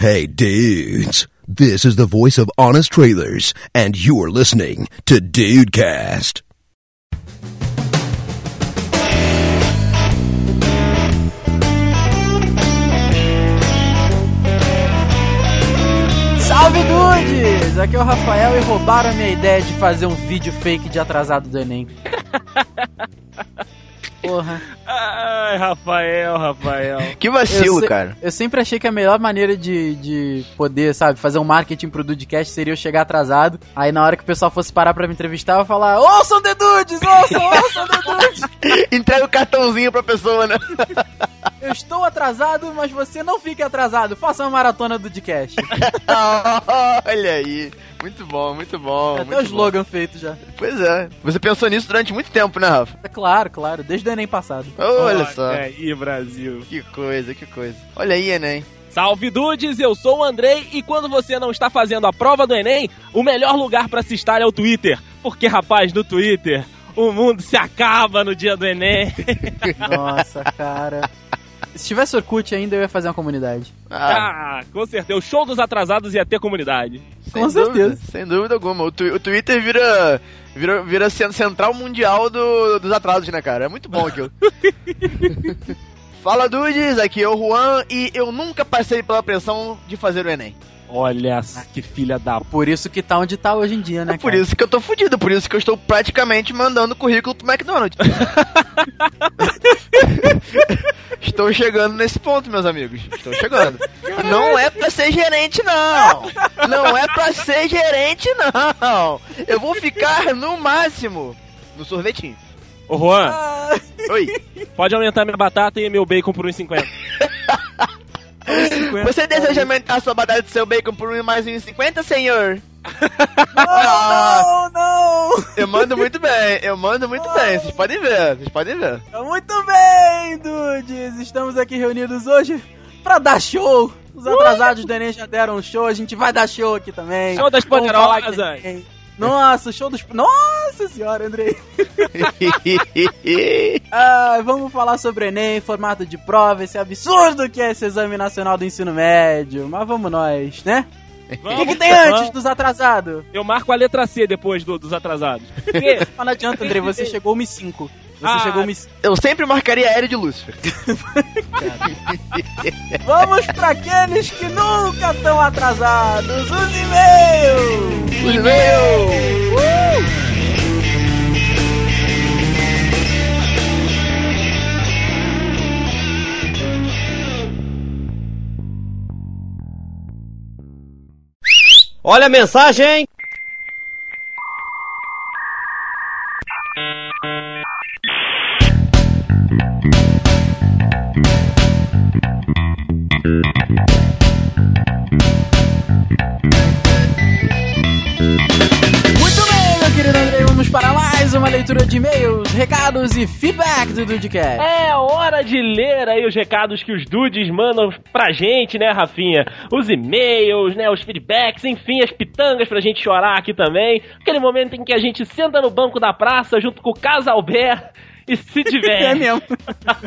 Hey, dudes. This is the voice of Honest Trailers, and you're listening to Dudecast. Salve dudes! Aqui é o Rafael e roubaram a minha ideia de fazer um vídeo fake de atrasado do Enem. Porra. Ai, Rafael, Rafael. Que vacilo, eu se- cara. Eu sempre achei que a melhor maneira de, de poder, sabe, fazer um marketing pro Dudecast seria eu chegar atrasado. Aí na hora que o pessoal fosse parar pra me entrevistar, eu ia falar: Ouçam The Dudes! Ouçam, ouçam The Dudes! Entrega o cartãozinho pra pessoa, né? Eu estou atrasado, mas você não fique atrasado. Faça uma maratona do Dudecast. Olha aí. Muito bom, muito bom. Até muito o bom. slogan feito já. Pois é. Você pensou nisso durante muito tempo, né, Rafa? É claro, claro, desde o Enem passado. Olha só. aí, Brasil. Que coisa, que coisa. Olha aí, Enem. Salve Dudes, eu sou o Andrei e quando você não está fazendo a prova do Enem, o melhor lugar para se estar é o Twitter. Porque, rapaz, no Twitter, o mundo se acaba no dia do Enem. Nossa, cara. Se tivesse Orkut ainda, eu ia fazer uma comunidade. Ah, Ah, com certeza. O show dos atrasados ia ter comunidade. sem com dúvida, certeza. sem dúvida alguma. O, o Twitter vira, vira, vira cen- central mundial do- dos atrasos, né, cara? É muito bom aquilo. Fala, Dudes. Aqui é o Juan e eu nunca passei pela pressão de fazer o Enem. Olha que filha da... Por isso que tá onde tá hoje em dia, né, É por cara? isso que eu tô fudido, por isso que eu estou praticamente mandando currículo pro McDonald's. Estou chegando nesse ponto, meus amigos. Estou chegando. Não é pra ser gerente, não. Não é pra ser gerente, não. Eu vou ficar no máximo no sorvetinho. Ô, Juan, Ah, Oi. pode aumentar minha batata e meu bacon por 1,50. Você deseja aumentar sua batata de seu bacon por um mais um 50, senhor? Não, não! Eu mando muito bem, eu mando muito bem. Vocês podem ver, vocês podem ver. Muito bem, dudes! Estamos aqui reunidos hoje pra dar show! Os atrasados do Enem já deram um show, a gente vai dar show aqui também. Show das poderosas. Nossa, o show dos... Nossa senhora, Andrei! Ah, vamos falar sobre o Enem, formato de prova, esse absurdo que é esse Exame Nacional do Ensino Médio. Mas vamos nós, né? O que, que tem antes dos atrasados? Eu marco a letra C depois do- dos atrasados. Mas não adianta, Andrei, você chegou 1 Você Ah. chegou 1 Eu sempre marcaria aéreo de Lúcifer. Vamos pra aqueles que nunca estão atrasados, os e-mails! Os e-mails! Olha a mensagem! Leitura de e-mails, recados e feedback do Dudcast. É hora de ler aí os recados que os dudes mandam pra gente, né, Rafinha? Os e-mails, né, os feedbacks, enfim, as pitangas pra gente chorar aqui também. Aquele momento em que a gente senta no banco da praça junto com o Casalber e se É diverte. mesmo.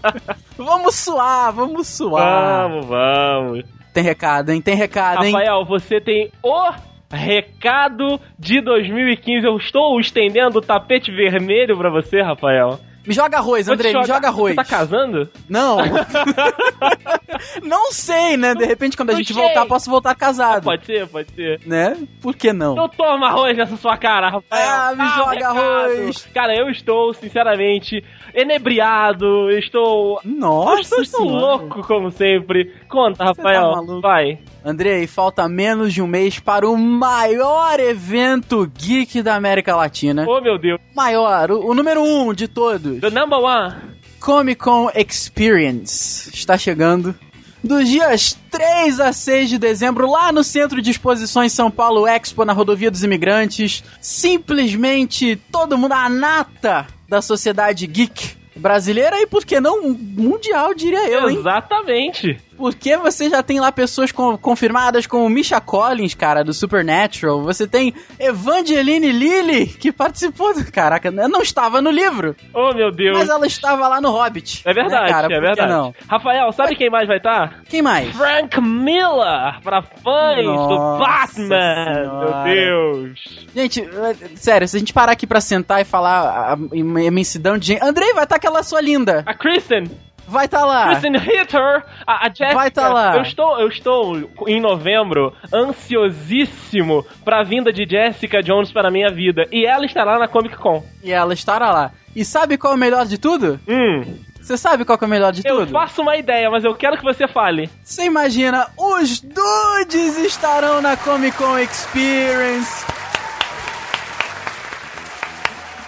vamos suar, vamos suar. Vamos, vamos. Tem recado, hein? Tem recado, hein? Rafael, você tem o recado de 2015. Eu estou estendendo o tapete vermelho pra você, Rafael. Me joga arroz, te Andrei, me joga arroz. Você tá casando? Não. não sei, né? De repente, quando a Não gente sei. voltar, posso voltar casado. Pode ser, pode ser. Né? Por que não? Então toma arroz nessa sua cara, Rafael. Ah, me o joga recado. arroz. Cara, eu estou, sinceramente, enebriado. Estou. Nossa eu estou louco, como sempre. Conta, tá Rafael. maluco. Vai. Andrei, falta menos de um mês para o maior evento geek da América Latina. Oh, meu Deus. Maior, o, o número um de todos. The number one. Comic Con Experience está chegando. Dos dias 3 a 6 de dezembro, lá no Centro de Exposições São Paulo Expo, na Rodovia dos Imigrantes. Simplesmente todo mundo, a nata da sociedade geek brasileira e, por que não, mundial, diria eu, hein? Exatamente. Porque você já tem lá pessoas com- confirmadas como Misha Collins, cara, do Supernatural. Você tem Evangeline Lilly, que participou do... Caraca, não estava no livro, Oh, meu Deus. mas ela estava lá no Hobbit. É verdade, né, cara? é verdade. não? Rafael, sabe quem mais vai estar? Quem mais? Frank Miller, pra fãs do Nossa Batman. Senhora. Meu Deus. Gente, sério, se a gente parar aqui pra sentar e falar a, imensidão de gente... Andrei, vai estar aquela sua linda. A Kristen, Vai estar lá. Kristen Ritter, a, a Jessica. Vai tá lá. Eu estou, eu estou em novembro ansiosíssimo pra vinda de Jessica Jones para a minha vida. E ela estará na Comic Con. E ela estará lá. E sabe qual é o melhor de tudo? Hum, Você sabe qual que é o melhor de eu tudo? faço uma ideia, mas eu quero que você fale. Você imagina, os dudes estarão na Comic Con Experience.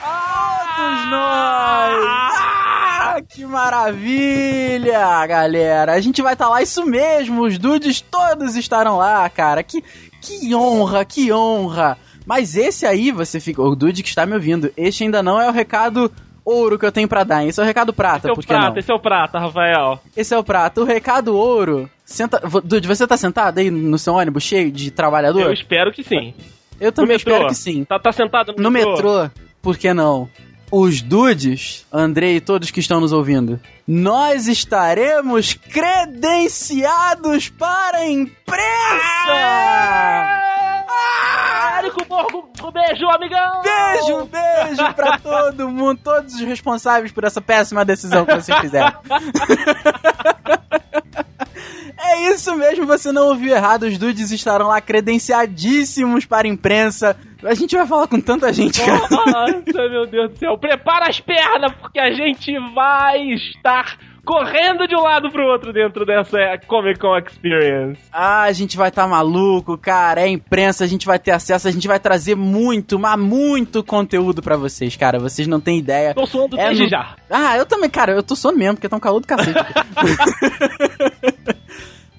Todos nós! Ah, que maravilha, galera! A gente vai estar lá, isso mesmo, os dudes todos estarão lá, cara. Que, que honra, que honra! Mas esse aí, você fica. O dude que está me ouvindo, este ainda não é o recado ouro que eu tenho pra dar, hein? esse é o recado prata, Esse é o prata, não? esse é o prata, Rafael. Esse é o prato. O recado ouro. Senta... Dude, você tá sentado aí no seu ônibus cheio de trabalhador? Eu espero que sim. Eu também no metrô. espero que sim. Tá, tá sentado no, No metrô, por que não? Os dudes, Andrei e todos que estão nos ouvindo, nós estaremos credenciados para a imprensa! Ah, Érico Borgo, um beijo, amigão! Beijo, beijo pra todo mundo, todos os responsáveis por essa péssima decisão que vocês fizeram. É isso mesmo, você não ouviu errado. Os dudes estarão lá credenciadíssimos para a imprensa. A gente vai falar com tanta gente, cara. Nossa, meu Deus do céu. Prepara as pernas, porque a gente vai estar correndo de um lado pro outro dentro dessa Comic Con Experience. Ah, a gente vai estar maluco, cara. É imprensa, a gente vai ter acesso, a gente vai trazer muito, mas muito conteúdo pra vocês, cara. Vocês não têm ideia. Tô suando É desde no- já. Ah, eu também, cara, eu tô sono mesmo, porque tá um calor do cacete.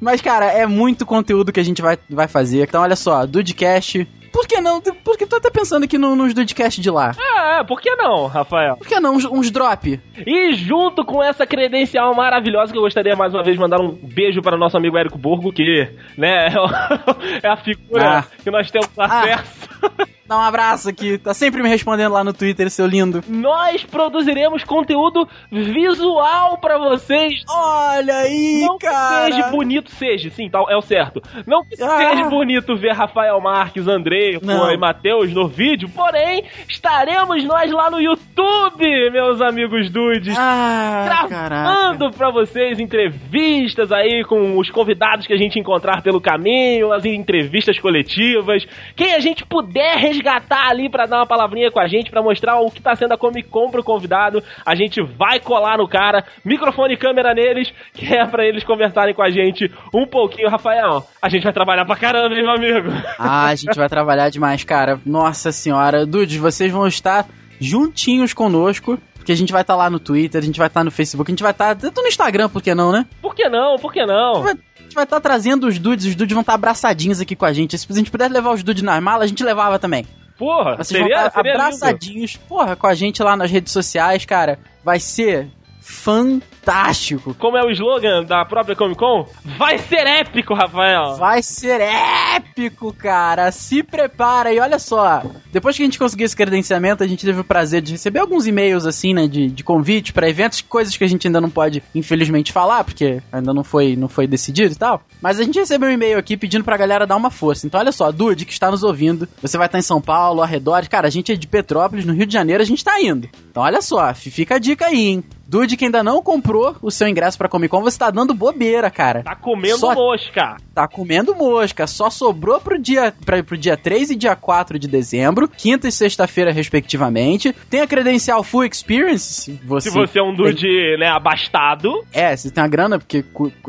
Mas, cara, é muito conteúdo que a gente vai, vai fazer. Então, olha só, Dudecast. Por que não? Porque tô até pensando aqui no, nos Dudecast de lá. Ah, por que não, Rafael? Por que não uns, uns drop? E junto com essa credencial maravilhosa, que eu gostaria mais uma vez de mandar um beijo para o nosso amigo Érico Burgo, que, né, é é a figura Ah. que nós temos acesso. Dá um abraço aqui. Tá sempre me respondendo lá no Twitter, seu lindo. Nós produziremos conteúdo visual pra vocês. Olha aí, Não que cara. seja bonito, seja, sim, tal, é o certo. Não que Ah. seja bonito ver Rafael Marques, Andrei pô, Não. e Matheus no vídeo, porém, estaremos nós lá no YouTube, meus amigos dudes. Ah. Gravando pra vocês entrevistas aí com os convidados que a gente encontrar pelo caminho, as entrevistas coletivas. Quem a gente puder resgatar ali pra dar uma palavrinha com a gente, pra mostrar o que tá sendo a Comic Con pro convidado, a gente vai colar no cara, microfone e câmera neles, que é pra eles conversarem com a gente um pouquinho. Rafael, a gente vai trabalhar pra caramba, hein, meu amigo? Ah, a gente vai trabalhar demais, cara. Nossa senhora. Dudes, vocês vão estar juntinhos conosco. Porque a gente vai estar lá no Twitter, a gente vai estar no Facebook, a gente vai estar. Tô no Instagram, por que não, né? Por que não? Por que não? A gente vai estar trazendo os dudes, os dudes vão estar abraçadinhos aqui com a gente. Se a gente pudesse levar os dudes nas malas, a gente levava também. Porra, Vocês seria, vão estar seria lindo. abraçadinhos, porra, com a gente lá nas redes sociais, cara. Vai ser fantástico. Como é o slogan da própria Comic Con? Vai ser épico, Rafael! Vai ser épico, cara. Se prepara e olha só. Depois que a gente conseguiu esse credenciamento, a gente teve o prazer de receber alguns e-mails assim, né, de, de convite pra eventos, coisas que a gente ainda não pode, infelizmente, falar, porque ainda não foi, não foi decidido e tal. Mas a gente recebeu um e-mail aqui pedindo pra galera dar uma força. Então olha só, Dude, que está nos ouvindo, você vai estar em São Paulo, arredores. Cara, a gente é de Petrópolis, no Rio de Janeiro, a gente tá indo. Então olha só, fica a dica aí, hein. Dude, que ainda não comprou o seu ingresso pra Comic Con, você tá dando bobeira, cara. Tá comendo Só- mosca. Tá comendo mosca. Só sobrou pro dia, pra, pro dia 3 e dia 4 de dezembro, quinta e sexta-feira, respectivamente. Tem a credencial Full Experience. Se você, Se você é um dude, né, abastado. É, você tem a grana, porque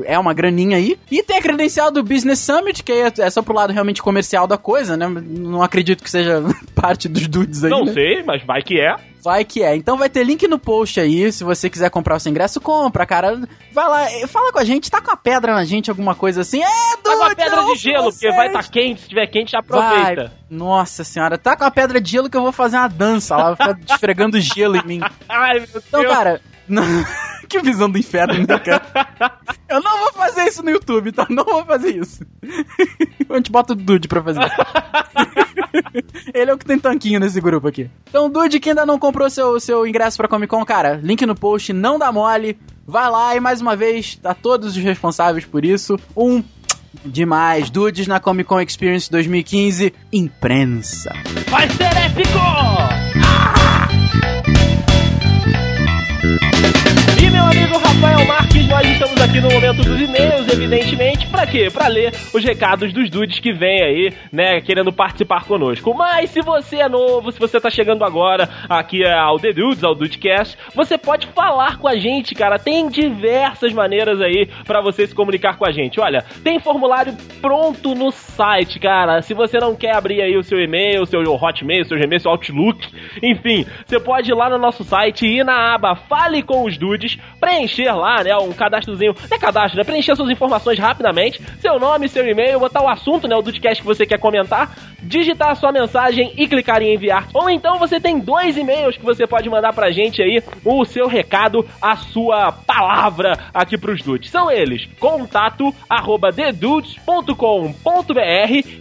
é uma graninha aí. E tem a credencial do Business Summit, que é, é só pro lado realmente comercial da coisa, né? Não acredito que seja parte dos dudes aí. Não né? sei, mas vai que é. Vai que é. Então vai ter link no post aí. Se você quiser comprar o seu ingresso, compra, cara. Vai lá, eh, fala com a gente, tá com a pedra na gente, alguma coisa assim. É, Tá com a pedra de gelo, porque vocês. vai estar quente. Se tiver quente, aproveita. Vai. Nossa senhora, tá com a pedra de gelo que eu vou fazer uma dança lá, vou ficar esfregando gelo em mim. Ai, meu Então, Deus. cara. O que visão do inferno, né, cara? Eu não vou fazer isso no YouTube, tá? Não vou fazer isso. A gente bota o Dude pra fazer. Ele é o que tem tanquinho nesse grupo aqui. Então, Dude, que ainda não comprou seu, seu ingresso pra Comic Con, cara, link no post, não dá mole. Vai lá e mais uma vez, a todos os responsáveis por isso, um demais. Dudes na Comic Con Experience 2015, imprensa. Vai ser épico! E meu amigo Rafael Marques, nós estamos aqui no momento dos e-mails, evidentemente, pra quê? Pra ler os recados dos dudes que vem aí, né, querendo participar conosco. Mas se você é novo, se você tá chegando agora aqui ao The Dudes, ao Dudecast, você pode falar com a gente, cara. Tem diversas maneiras aí pra você se comunicar com a gente. Olha, tem formulário pronto no site, cara. Se você não quer abrir aí o seu e-mail, seu Hotmail, seu Gmail, seu Outlook, enfim, você pode ir lá no nosso site e ir na aba Fale com os Dudes, preencher lá, né, um cadastrozinho, não é cadastro, né, preencher suas informações rapidamente, seu nome, seu e-mail, botar o assunto, né, o Dudecast que você quer comentar, digitar a sua mensagem e clicar em enviar. Ou então você tem dois e-mails que você pode mandar pra gente aí, o seu recado, a sua palavra aqui pros dudes. São eles, contato arroba thedudes.com.br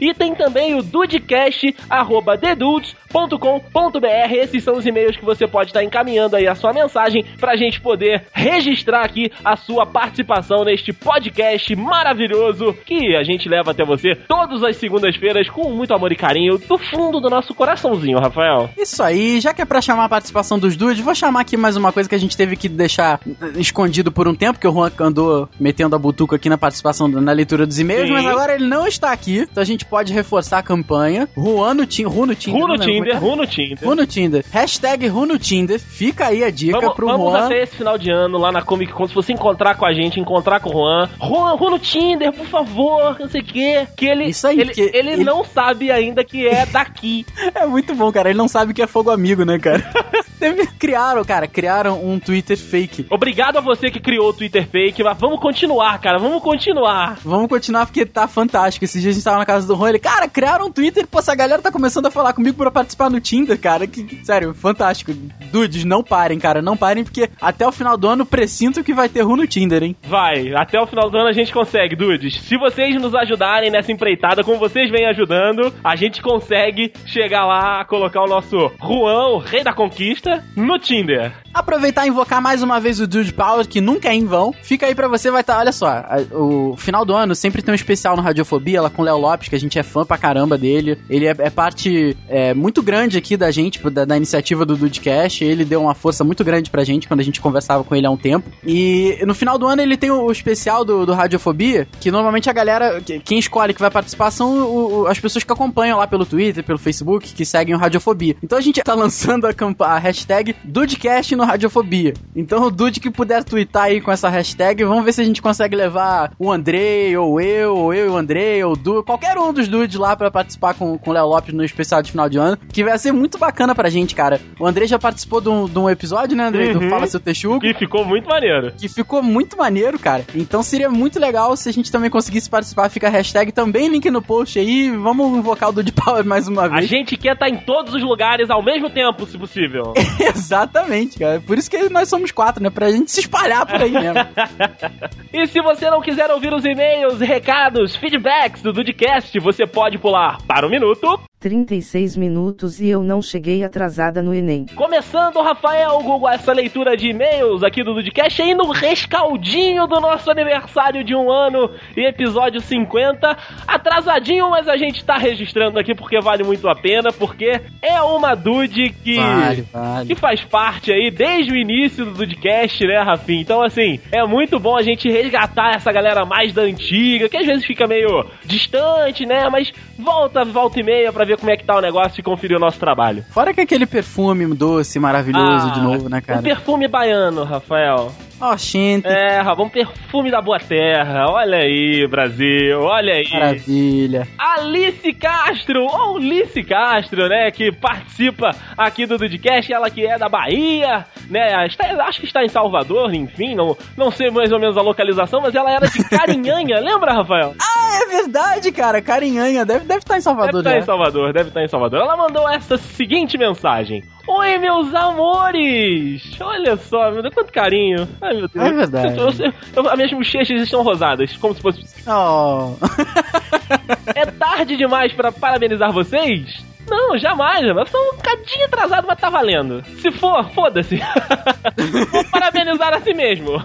e tem também o dudecast arroba thedudes.com.br. Esses são os e-mails que você pode estar encaminhando aí a sua mensagem pra gente poder registrar aqui a sua participação neste podcast maravilhoso que a gente leva até você todas as segundas-feiras com muito amor e carinho do fundo do nosso coraçãozinho, Rafael. Isso aí, já que é pra chamar a participação dos dudes, vou chamar aqui mais uma coisa que a gente teve que deixar escondido por um tempo, que o Juan andou metendo a butuca aqui na participação, na leitura dos e-mails, Sim. mas agora ele não está aqui, então a gente pode reforçar a campanha. Juan no Tinder, Ru no Tinder. Ru no Tinder, é Ru no Tinder. é. Ru no Tinder. Hashtag Ru no Tinder. Fica aí a dica Vamos, pro vamos Juan. até esse final de ano lá na Comic Con. Se você encontrar com a gente, encontrar com o Juan. Juan, Juan no Tinder, por favor, não sei o quê. Que ele, Isso aí, ele, que ele, ele- não sabe ainda que é daqui. É muito bom, cara. Ele não sabe que é fogo amigo, né, cara? Criaram, cara, criaram um Twitter fake. Obrigado a você que criou o Twitter fake, mas vamos continuar, cara, vamos continuar. Vamos continuar porque tá fantástico. Esses dias a gente tava na casa do Juan, ele, cara, criaram um Twitter, pô, essa galera tá começando a falar comigo pra participar no Tinder, cara. Que, que- sério, fantástico. Dudes, não parem, cara, não parem, porque até o final do ano presinto que vai ter Ru no Tinder, hein? Vai, até o final do ano a gente consegue, dudes. Se vocês nos ajudarem nessa empreitada, como vocês vêm ajudando, a gente consegue chegar lá, colocar o nosso Juan, o rei da conquista, no Tinder. Aproveitar e invocar mais uma vez o Dude Power, que nunca é em vão. Fica aí pra você, vai estar. olha só, a- o final do ano sempre tem um especial no Radiofobia, lá com o Léo Lopes, que a gente é fã pra caramba dele. Ele é, é parte é, muito grande aqui da gente, da, da iniciativa do Dudecast. Ele deu uma força muito grande pra gente quando a gente conversava com ele há um tempo. E no final do ano ele tem o, o especial do, do Radiofobia, que normalmente a galera, que- quem escolhe que vai participar são o- o- as pessoas que acompanham lá pelo Twitter, pelo Facebook, que seguem o Radiofobia. Então a gente tá lançando a, a hashtag Dudecast no Radiofobia. Então o Dude que puder twittar aí com essa hashtag, vamos ver se a gente consegue levar o Andrei, ou eu, ou eu e o Andrei, ou o Du, qualquer um dos dudes lá pra participar com, com o Léo Lopes no especial de final de ano, que vai ser muito bacana pra gente, cara. O Andrei já participou de um, de um episódio, né, Andrei? Do Uhum. Fala Seu Texugo. E ficou muito maneiro. Que ficou muito maneiro, cara. Então seria muito legal se a gente também conseguisse participar. Fica a hashtag também, link no post aí. Vamos invocar o Dude Power mais uma A vez. gente quer estar em todos os lugares ao mesmo tempo, se possível. Exatamente, cara. Por isso que nós somos quatro, né? Pra gente se espalhar por aí mesmo. E se você não quiser ouvir os e-mails, recados, feedbacks do Dudcast, você pode pular para o minuto. 36 minutos e eu não cheguei atrasada no Enem. Começando, Rafael Google, essa leitura de e-mails aqui do Dudcast aí no rescaldinho do nosso aniversário de um ano e episódio 50. Atrasadinho, mas a gente tá registrando aqui porque vale muito a pena, porque é uma Dude que. Vale, vale. Que faz parte aí desde o início do Dudcast, né, Rafinha? Então, assim, é muito bom a gente resgatar essa galera mais da antiga, que às vezes fica meio distante, né? Mas volta, volta e meia pra ver como é que tá o negócio e conferir o nosso trabalho. Fora que aquele perfume doce, maravilhoso Ah, de novo, né, Um cara? perfume baiano, Rafael. Ó, gente. É, um perfume da boa terra. Olha aí, Brasil, olha aí. Maravilha. Alice Castro, ou Lice Castro, né, que participa aqui do Dudcast, ela que é da Bahia, né, está- acho que está em Salvador, enfim, não, não sei mais ou menos a localização, mas ela era de Carinhanha, lembra, Rafael? Ah, é verdade, cara. Carinhanha. Deve, deve estar em Deve Salvador estar já. em Salvador, deve estar em Salvador. Ela mandou essa seguinte mensagem. Oi, meus amores! Olha só, meu Deus, quanto carinho. Ai, meu Deus. É verdade. Eu- eu- eu- as minhas bochechas estão rosadas, como se fosse... Oh. É tarde demais pra parabenizar vocês? Não, jamais, mas tô um cadinho atrasado, mas tá valendo. Se for, foda-se. Vou parabenizar a si mesmo.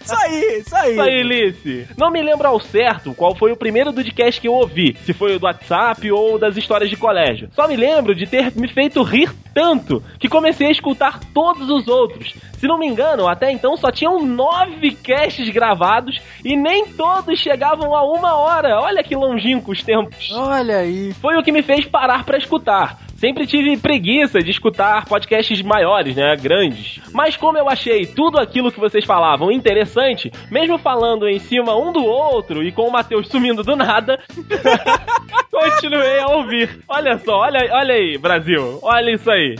Isso aí, isso aí. Isso aí, Lice. Não me lembro ao certo qual foi o primeiro Dudcast que eu ouvi, se foi o do WhatsApp ou das histórias de colégio. Só me lembro de ter me feito rir tanto que comecei a escutar todos os outros. Se não me engano, até então só tinham nove casts gravados e nem todos chegavam a uma hora. Olha que longínquos os tempos. Olha aí. Foi o que me fez parar pra escutar. Sempre tive preguiça de escutar podcasts maiores, né, grandes. Mas como eu achei tudo aquilo que vocês falavam interessante, mesmo falando em cima um do outro e com o Matheus sumindo do nada, continuei a ouvir. Olha só, olha, olha aí, Brasil, olha isso aí.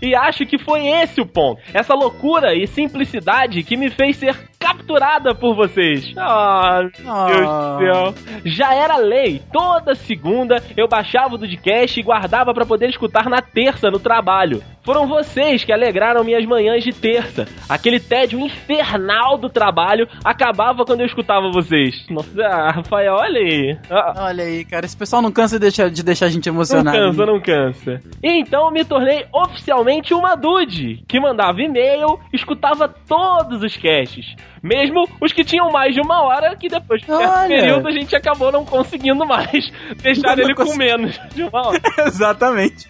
E acho que foi esse o ponto. Essa loucura e simplicidade que me fez ser capturada por vocês. Ah, meu Ah. Deus do céu. Já era lei. Toda segunda eu baixava o Dudcast e guardava pra poder escutar na terça no trabalho. Foram vocês que alegraram minhas manhãs de terça. Aquele tédio infernal do trabalho acabava quando eu escutava vocês. Nossa, Rafael, olha aí. Ah, Olha aí, cara. Esse pessoal não cansa de deixar, de deixar a gente não emocionado. cansa, não cansa. E então eu me tornei oficialmente uma dude, que mandava e-mail, escutava todos os casts. Mesmo os que tinham mais de uma hora, que depois de certo período a gente acabou não conseguindo mais deixar Não ele com consegui. menos de uma hora. Exatamente.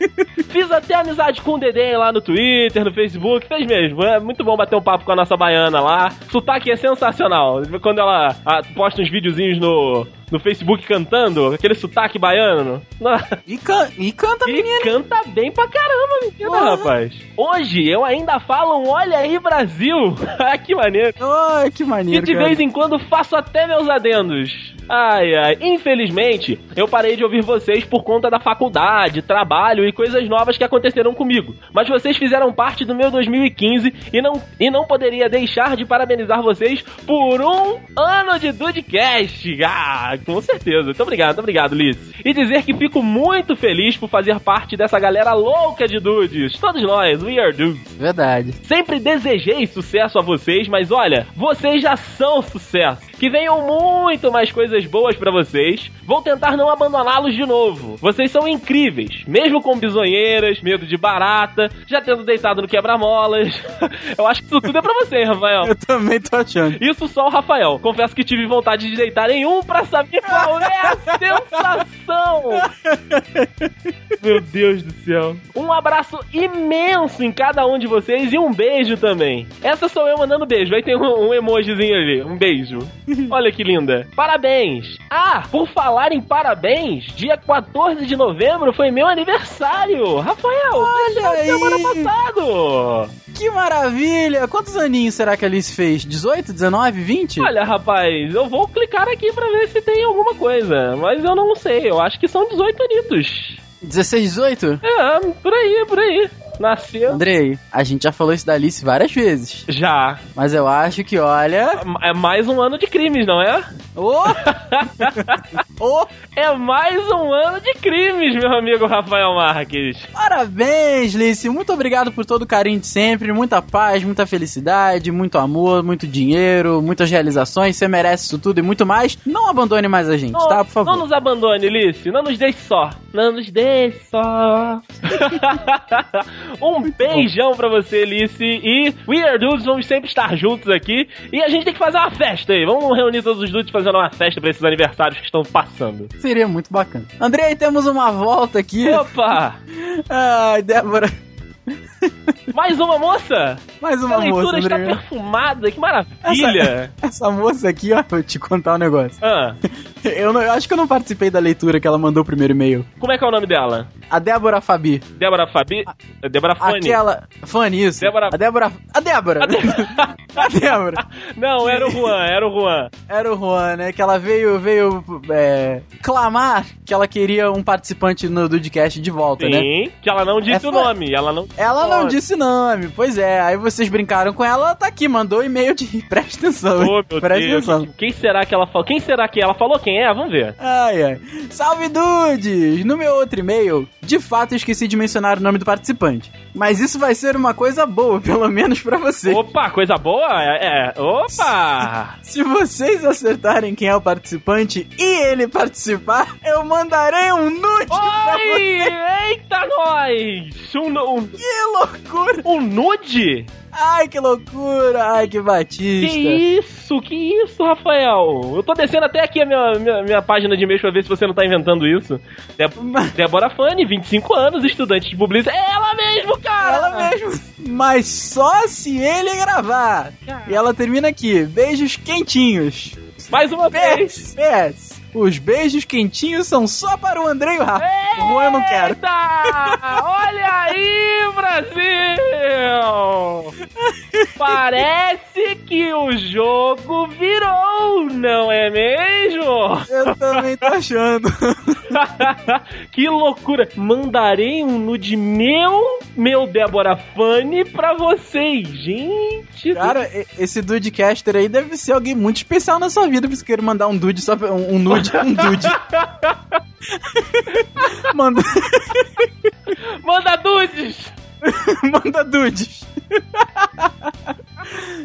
Fiz até amizade com o Dedê lá no Twitter, no Facebook, fez mesmo. É muito bom bater um papo com a nossa baiana lá. Sotaque é sensacional. Quando ela posta uns videozinhos no, no Facebook cantando, aquele sotaque baiano. E, can e canta, E menina. canta bem pra caramba, menina, Porra. rapaz. Hoje eu ainda falo um Olha aí, Brasil. Que maneiro. Ai, que E maneiro, de cara. vez em quando faço até meus adendos. Ai, ai. Infelizmente, eu parei de ouvir vocês por conta da faculdade, trabalho e coisas novas que aconteceram comigo. Mas vocês fizeram parte do meu 2015 e não, e não poderia deixar de parabenizar vocês por um ano de Dudecast. Ah, com certeza. Muito obrigado, muito obrigado, Liz. E dizer que fico muito feliz por fazer parte dessa galera louca de dudes. Todos nós, we are dudes. Verdade. Sempre desejei sucesso a vocês, mas olha, vocês já são sucesso. Que venham muito mais coisas boas pra vocês. Vou tentar não abandoná-los de novo. Vocês são incríveis, mesmo com bisonheiras, medo de barata, já tendo deitado no quebra-molas. Eu acho que isso tudo é pra você, Rafael. Eu também tô achando. Isso só o Rafael. Confesso que tive vontade de deitar em um pra saber qual é a sensação. Meu Deus do céu. Um abraço imenso em cada um de vocês e um beijo também. Essa sou eu mandando beijo. Aí tem um, um emojizinho ali. Um beijo. Olha que linda. Parabéns. Ah, por falar em parabéns, dia 14 de novembro foi meu aniversário. Rafael, Olha foi semana aí. passado. Que maravilha! Quantos aninhos será que a Alice fez? 18, 19, 20? Olha, rapaz, eu vou clicar aqui pra ver se tem alguma coisa, mas eu não sei, eu acho que são 18 anitos. 16, 18? É, por aí, por aí. Nasceu. Andrei, a gente já falou isso da Alice várias vezes. Já. Mas eu acho que, olha. É mais um ano de crimes, não é? Ô! Ô! É mais um ano de crimes, meu amigo Rafael Marques. Parabéns, Lice. Muito obrigado por todo o carinho de sempre. Muita paz, muita felicidade, muito amor, muito dinheiro, muitas realizações. Você merece isso tudo e muito mais. Não abandone mais a gente, Não, tá? Por favor. não nos abandone, Lício. Não nos deixe só. Não nos deixe só. um beijão pra você, Alice. E We Are Dudes, vamos sempre estar juntos aqui. E a gente tem que fazer uma festa aí. Vamos reunir todos os dudes fazendo uma festa pra esses aniversários que estão passando. Seria muito bacana. Andrei, temos uma volta aqui. Opa! Ai, Débora. Mais uma moça? Mais A uma leitura moça, está Andrei. perfumada, que maravilha! Essa moça aqui, ó, vou te contar um negócio. Ah, Eu, não- eu acho que eu não participei da leitura que ela mandou o primeiro e-mail. como é que é o nome dela? A Débora Fabi. Débora Fabi? Débora Fone? Aquela. Fanny, isso. Débora- A Débora. A Débora! A Dé- A Débora! Não, era o Juan, era o Juan. Era o Juan, né? Que ela veio, veio é, clamar que ela queria um participante no Dudcast de volta, né? Sim, que ela não disse É o nome. Ela não. Ela não disse nome, pois é. Aí vocês brincaram com ela, ela tá aqui, mandou e-mail de. Presta atenção. Oh, meu Presta Deus. atenção. Quem será que ela falou? Quem será que ela falou quem? é? Vamos ver. Ai, ai. Salve, dudes! No meu outro e-mail, de fato eu esqueci de mencionar o nome do participante. Mas isso vai ser uma coisa boa, pelo menos pra você. Opa, coisa boa? É, é. Opa! Se vocês acertarem quem é o participante e ele participar, eu mandarei um nude pra Oi! você. Eita, nós! Um, um, Que loucura! um nude? Ai, que loucura! Ai, que batista! Que isso? Que isso, Rafael? Eu tô descendo até aqui a minha, minha, minha página de e-mail pra ver se você não tá inventando isso. Dé- Débora Fani, 25 anos, estudante de publicidade. É ela mesmo, cara! Ela mesmo. Mas só se ele gravar. E ela termina aqui. Beijos quentinhos. Mais uma vez! PS, PS. Os beijos quentinhos são só para o André e o Rafa. O Juan eu não quero. Eita! Olha aí, Brasil! Parece que o jogo virou, não é mesmo? Eu também tô achando. que loucura! Mandarei um nude meu, meu Débora Fane, pra vocês, gente. Cara, esse dudecaster aí deve ser alguém muito especial na sua vida pra você querer mandar um dude só pra, um, um nude, um dude. Manda, Manda nudes! manda dudes.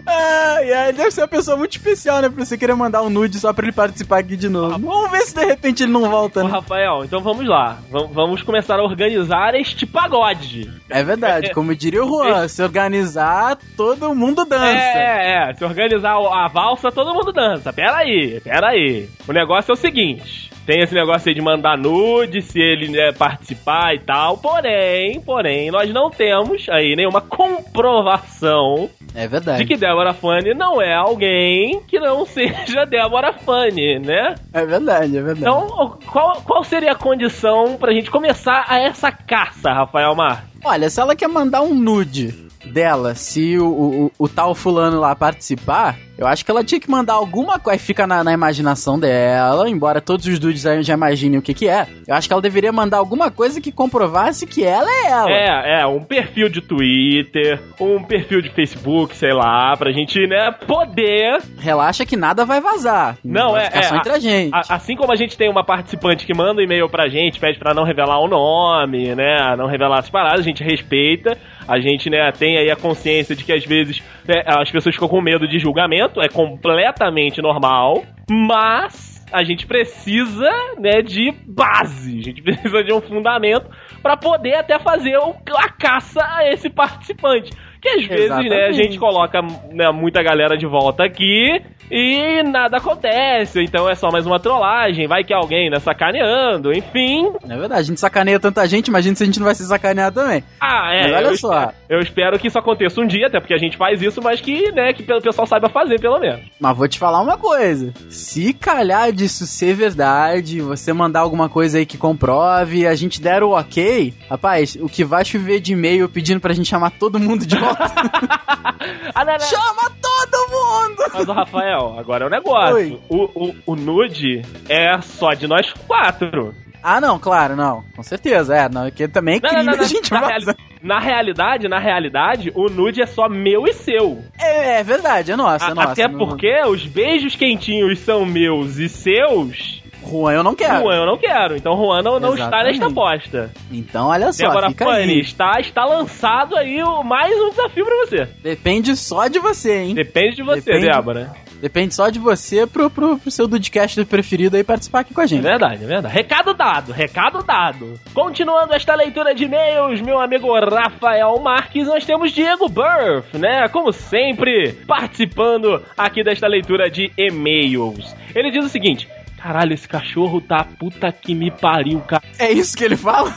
Ai, ai, deve ser uma pessoa muito especial, né? Pra você querer mandar um nude só pra ele participar aqui de novo. Vamos ver se de repente ele não volta, Ô, né? Rafael, então vamos lá. Vam- Vamos começar a organizar este pagode. É verdade, como diria o Juan, se organizar, todo mundo dança. É, é, é. Se organizar a valsa, todo mundo dança. Pera aí, pera aí. O negócio é o seguinte. Tem esse negócio aí de mandar nude, se ele né, participar e tal. Porém, porém, nós não temos aí nenhuma comprovação É verdade. de que Débora Fane não é alguém que não seja Débora Fane, né? É verdade, é verdade. Então, qual, qual seria a condição pra gente começar a essa caça, Rafael Mar? Olha, se ela quer mandar um nude dela, se o, o, o tal fulano lá participar, eu acho que ela tinha que mandar alguma coisa. Fica na, na imaginação dela, embora todos os dudes aí já imaginem o que que é. Eu acho que ela deveria mandar alguma coisa que comprovasse que ela é ela. É, é, um perfil de Twitter, um perfil de Facebook, sei lá, pra gente, né, poder. Relaxa que nada vai vazar. Não, vai é- ficar é, só entre a gente. a- assim como a gente tem uma participante que manda um e-mail pra gente, pede pra não revelar o nome, né, não revelar as paradas, a gente respeita. A gente, né, tem aí a consciência de que às vezes né, as pessoas ficam com medo de julgamento, é completamente normal, mas a gente precisa, né, de base, a gente precisa de um fundamento pra poder até fazer a caça a esse participante. Que às vezes, né, a Exatamente. gente coloca né, muita galera de volta aqui e nada acontece. Então é só mais uma trollagem, vai que alguém, né, sacaneando, enfim. É verdade, a gente sacaneia tanta gente, imagina se a gente não vai se sacanear também. Ah, é. Mas olha eu só. Espero, eu espero que isso aconteça um dia, até porque a gente faz isso, mas que, né, que o pessoal saiba fazer, pelo menos. Mas vou te falar uma coisa. Se calhar disso ser verdade, você mandar alguma coisa aí que comprove, a gente der o ok, rapaz, o que vai chover de e-mail pedindo pra gente chamar todo mundo de volta. Ah, não, não. Chama todo mundo! Mas o Rafael, agora é o negócio. O, o, o nude é só de nós quatro. Ah, não, claro, não. Com certeza, é. Não, que também é crime não, não, não. gente Na, reali- na realidade, na realidade, o nude é só meu e seu. É, é verdade, é nossa, é nossa. Até porque os beijos quentinhos são meus e seus. Juan, eu não quero. Juan eu não quero. Então Juan não, não está nesta aposta. Então, olha só, Débora fica Fanny, aí. está, está lançado aí mais um desafio pra você. Depende só de você, hein? Depende de você, Depende. Débora. Depende só de você pro, pro, pro seu Dudcast preferido aí participar aqui com a É gente. verdade, é verdade. Recado dado, recado dado. Continuando esta leitura de e-mails, meu amigo Rafael Marques, nós temos Diego Burff, né? Como sempre, participando aqui desta leitura de e-mails. Ele diz o seguinte. Caralho, esse cachorro tá puta que me pariu, cara. É isso que ele fala?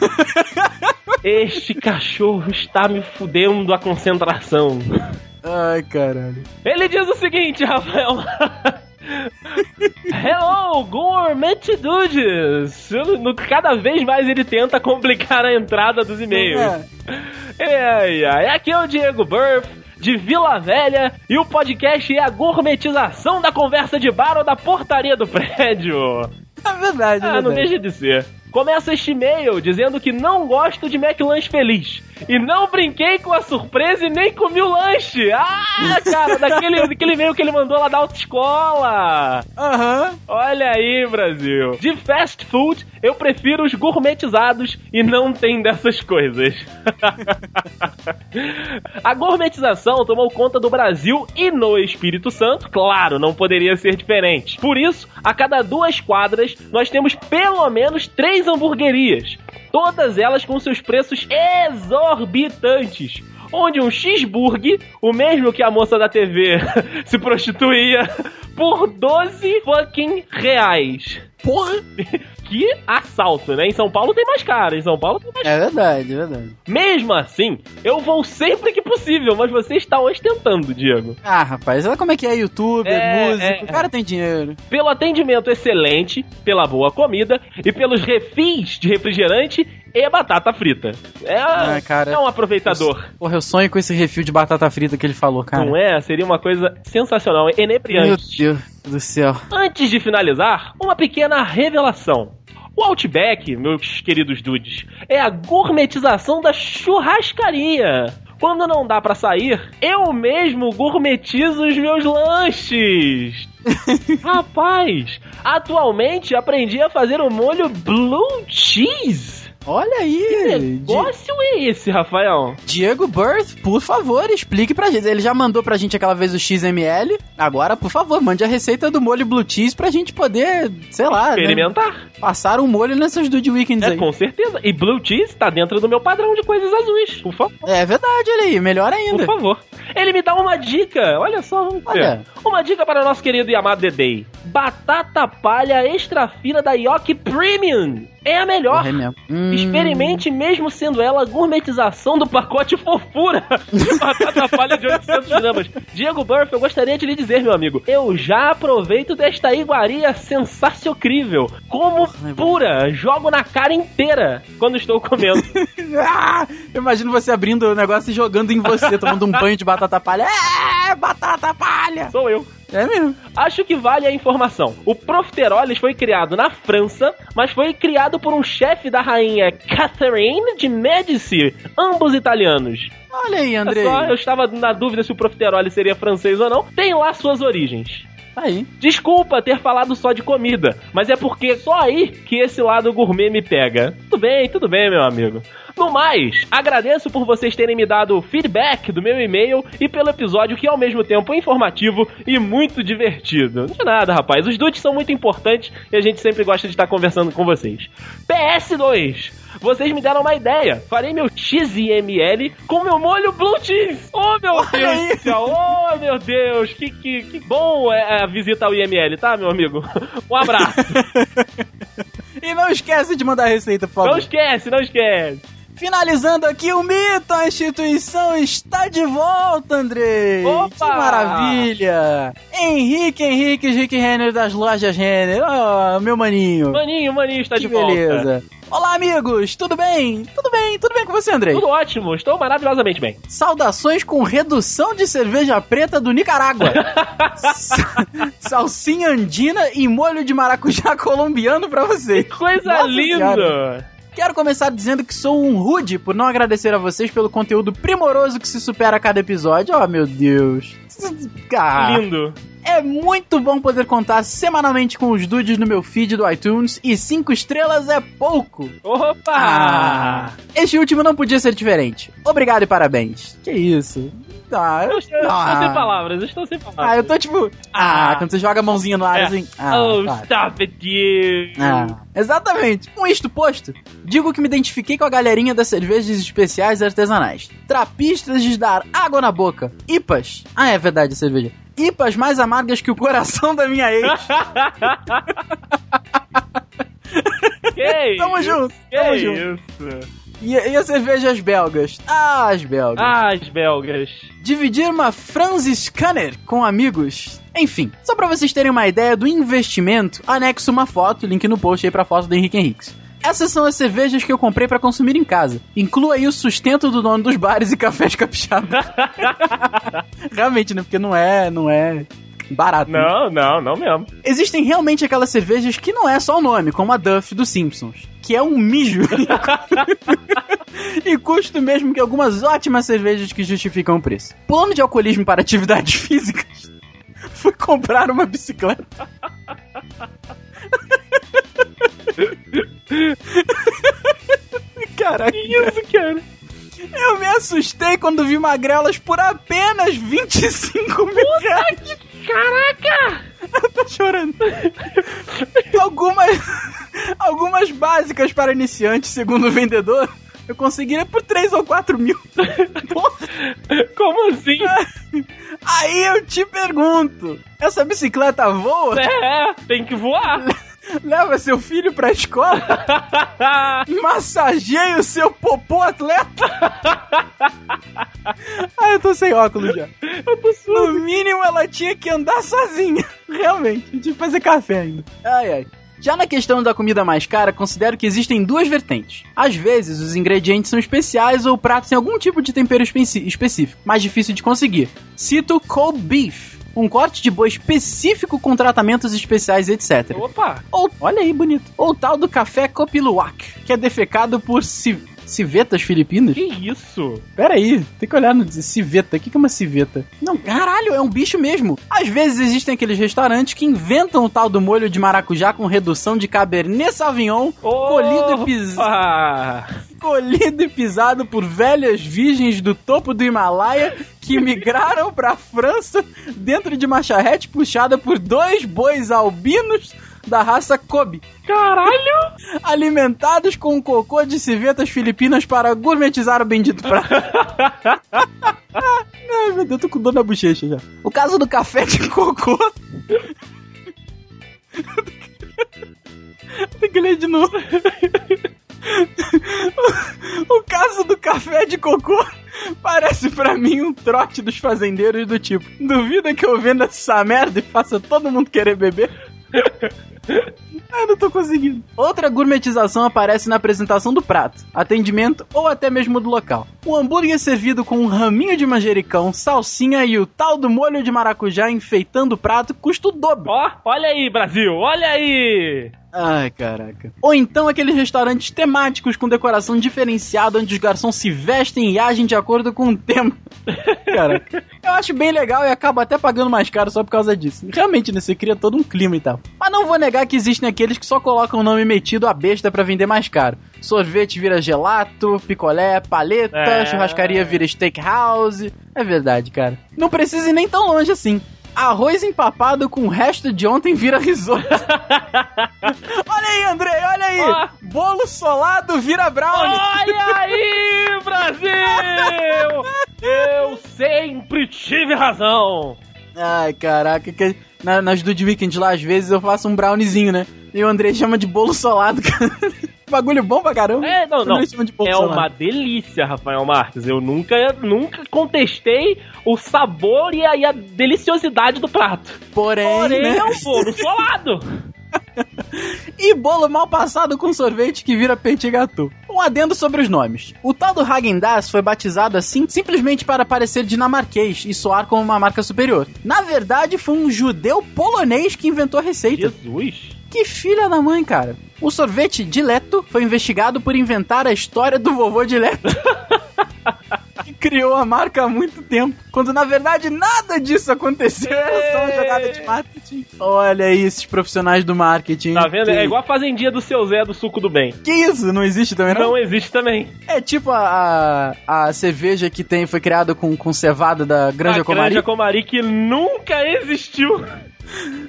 Este cachorro está me fudendo a concentração. Ai, caralho. Ele diz o seguinte, Rafael. Hello, Gourmet Dudes! No, cada vez mais ele tenta complicar a entrada dos e-mails. É, é, é. Aqui é o Diego Burff, de Vila Velha, e o podcast é a gourmetização da conversa de bar ou da portaria do prédio. É verdade, é Ah, não verdade. deixa de ser. Começa este e-mail dizendo que não gosto de McLanche Feliz. E não brinquei com a surpresa e nem comi o lanche. Ah, cara, daquele, daquele e-mail que ele mandou lá da autoescola. Aham. Olha aí, Brasil. De fast food, eu prefiro os gourmetizados e não tem dessas coisas. A gourmetização tomou conta do Brasil e no Espírito Santo, claro, não poderia ser diferente. Por isso, a cada duas quadras, nós temos pelo menos três hamburguerias. Todas elas com seus preços exorbitantes onde um cheeseburger, o mesmo que a moça da TV se prostituía, por 12 fucking reais. Porra! Que assalto, né? Em São Paulo tem mais caro, em São Paulo tem mais É verdade, é verdade. Mesmo assim, eu vou sempre que possível, mas você está ostentando, Diego. Ah, rapaz, olha como é que é youtuber, É, músico, é, o cara tem dinheiro. Pelo atendimento excelente, pela boa comida e pelos refis de refrigerante e batata frita. É, Ah, cara. é um aproveitador. Porra, eu sonho com esse refil de batata frita que ele falou, cara. Não é? Seria uma coisa sensacional, Meu enebriante. Deus do céu. Antes de finalizar, uma pequena revelação. O Outback, meus queridos dudes, é a gourmetização da churrascaria. Quando não dá pra sair, eu mesmo gourmetizo os meus lanches. Rapaz, atualmente aprendi a fazer o molho blue cheese. Olha Que aí. negócio é esse, Rafael? Di- Diego Birth, por favor, explique pra gente. Ele já mandou pra gente aquela vez o XML. Agora, por favor, mande a receita do molho blue cheese pra gente poder, sei lá, né, Experimentar. passar um molho nessas Dude Weekends É, aí. com certeza. E blue cheese tá dentro do meu padrão de coisas azuis. Por favor. É verdade, olha aí, melhor ainda. Por favor. Ele me dá uma dica. Olha só, vamos ver. Olha. Uma dica para o nosso querido e amado Dedei. Batata palha extra fina da Yoki Premium. É a melhor. É mesmo. Hum. Experimente mesmo sendo ela a gourmetização do pacote fofura de batata palha de 800 gramas. Diego Burff, eu gostaria de lhe dizer, meu amigo, eu já aproveito desta iguaria sensacional. Como pura, jogo na cara inteira quando estou comendo. Ah, eu imagino você abrindo o negócio e jogando em você, tomando um banho de batata palha. É, batata palha! Sou eu. É mesmo. Acho que vale a informação. O Profiteroles foi criado na França, mas foi criado por um chefe da rainha Catherine de Medici, ambos italianos. Olha aí, Olha Andrei. só, eu estava na dúvida se o Profiteroles seria francês ou não. Tem lá suas origens. Tá aí. Desculpa ter falado só de comida, mas é porque só aí que esse lado gourmet me pega. Tudo bem, tudo bem, meu amigo. No mais, agradeço por vocês terem me dado o feedback do meu e-mail e pelo episódio que é ao mesmo tempo informativo e muito divertido. De nada, rapaz. Os dudes são muito importantes e a gente sempre gosta de estar conversando com vocês. PS2. Vocês me deram uma ideia. Farei meu XML com meu molho Blue Cheese. Oh, meu Deus do céu. Oh, meu Deus. Que, que, que bom é a visita ao IML, tá, meu amigo? Um abraço. E não esquece de mandar a receita, por favor. não esquece, não esquece. Finalizando aqui o mito, a instituição está de volta, Andrei! Opa! Que maravilha! Henrique, Henrique, Henrique Renner das lojas Renner, oh, meu maninho. Maninho, maninho está que de volta. beleza. Olá, amigos, tudo bem? Tudo bem, tudo bem com você, Andrei? Tudo ótimo, estou maravilhosamente bem. Saudações com redução de cerveja preta do Nicarágua. Sa- Salsinha andina e molho de maracujá colombiano pra vocês. Coisa Nossa linda! Senhora. Quero começar dizendo que sou um rude por não agradecer a vocês pelo conteúdo primoroso que se supera a cada episódio. Oh, meu Deus. Ah, Lindo. É muito bom poder contar semanalmente com os dudes no meu feed do iTunes e cinco estrelas é pouco. Opa! Ah, este último não podia ser diferente. Obrigado e parabéns. Que isso? Ah, Eu estou, eu estou ah. sem palavras, eu estou sem palavras. Ah, eu tô tipo. Ah, Ah. quando você joga a mãozinha no ar É. assim. Ah, oh, para. stop it, you! Ah, exatamente. Com isto posto, digo que me identifiquei com a galerinha das cervejas especiais artesanais. Trapistas de dar água na boca. IPAs. Ah, é verdade, cerveja. IPAs mais amargas que o coração da minha ex. Que Tamo isso? junto, Que tamo junto. isso? E, e as cervejas belgas? Ah, as belgas. Ah, as belgas. Dividir uma Franz Scanner com amigos. Enfim, só pra vocês terem uma ideia do investimento, anexo uma foto, link no post aí pra foto do Henrique Henriques. Essas são as cervejas que eu comprei pra consumir em casa. Inclua aí o sustento do dono dos bares e cafés capixaba. Realmente, né? Porque não é, não é Barato. né? Não, não, não mesmo. Existem realmente aquelas cervejas que não é só o nome, como a Duff dos Simpsons, que é um mijo. e custa o mesmo que algumas ótimas cervejas que justificam o preço. Plano de alcoolismo para atividades físicas. Fui comprar uma bicicleta. Caraca. Isso, cara. Eu me assustei quando vi magrelas por apenas 25 mil reais. Caraca! Eu tô chorando. algumas, algumas básicas para iniciantes, segundo o vendedor, eu conseguiria por 3 ou 4 mil. Como assim? Aí eu te pergunto, essa bicicleta voa? É, tem que voar. Leva seu filho pra escola? Massageia o seu popô atleta? ah, eu tô sem óculos já. Eu tô surdo. No mínimo ela tinha que andar sozinha. Realmente, tinha que fazer café ainda. Ai, ai. Já na questão da comida mais cara, considero que existem duas vertentes. Às vezes, os ingredientes são especiais ou pratos têm algum tipo de tempero específico, mais difícil de conseguir. Cito cold beef, um corte de boi específico com tratamentos especiais, etc. Opa! Ou, olha aí, bonito. Ou tal do café Copiluac, que é defecado por civetas filipinas. Que isso? Pera aí, tem que olhar no civeta. O que que é uma civeta? Não, caralho, é um bicho mesmo. Às vezes existem aqueles restaurantes que inventam o tal do molho de maracujá com redução de Cabernet Sauvignon, colhido e, pis... Colhido e pisado por velhas virgens do topo do Himalaia que migraram pra França dentro de uma charrete puxada por dois bois albinos da raça Kobe, Caralho! alimentados com cocô de civetas filipinas para gourmetizar o bendito prato. Ai, meu Deus, eu tô com dor na bochecha já. O caso do café de cocô. Tem que ler de novo. O caso do café de cocô parece pra mim um trote dos fazendeiros do tipo: duvida que eu venda essa merda e faça todo mundo querer beber? Ah, não tô conseguindo. Outra gourmetização aparece na apresentação do prato, atendimento ou até mesmo do local. O hambúrguer servido com um raminho de manjericão, salsinha e o tal do molho de maracujá enfeitando o prato custa o dobro. Ó, olha aí, Brasil, olha aí! Ai, caraca. Ou então aqueles restaurantes temáticos com decoração diferenciada onde os garçons se vestem e agem de acordo com o tema. Caraca. Eu acho bem legal e acabo até pagando mais caro só por causa disso. Realmente, né? Você cria todo um clima e tal. Mas não vou negar que existem aqueles que só colocam o nome metido a besta pra vender mais caro. Sorvete vira gelato, picolé, paleta, É. churrascaria vira steakhouse. É verdade, cara. Não precisa ir nem tão longe assim. Arroz empapado com o resto de ontem vira risoto. olha aí, Andrei, olha aí. Ó. Bolo solado vira brownie. Olha aí, Brasil! Eu sempre tive razão! Ai, caraca, que na, nas do Weekend lá, às vezes eu faço um browniezinho, né? E o Andrei chama de bolo solado, cara. Bagulho bom pra caramba. É, não, não. Bolo É uma delícia, Rafael Marques. Eu nunca, nunca contestei o sabor e a, e a deliciosidade do prato. Porém, Porém, né? é um bolo solado. E bolo mal passado com sorvete que vira petit gâteau. Um adendo sobre os nomes. O tal do Häagen-Dazs foi batizado assim simplesmente para parecer dinamarquês e soar como uma marca superior. Na verdade, foi um judeu polonês que inventou a receita. Jesus. Que filha da mãe, cara. O sorvete Dileto foi investigado por inventar a história do vovô Dileto. que criou a marca há muito tempo. Quando na verdade nada disso aconteceu. Era só uma jogada de marketing. Olha aí esses profissionais do marketing. Tá vendo? Que, É igual a fazendinha do seu Zé do suco do bem. que isso? Não existe também, não? Não existe também. É tipo a, a, a cerveja que tem, foi criada com, com cevada da Granja a Comari. Granja Comari que nunca existiu.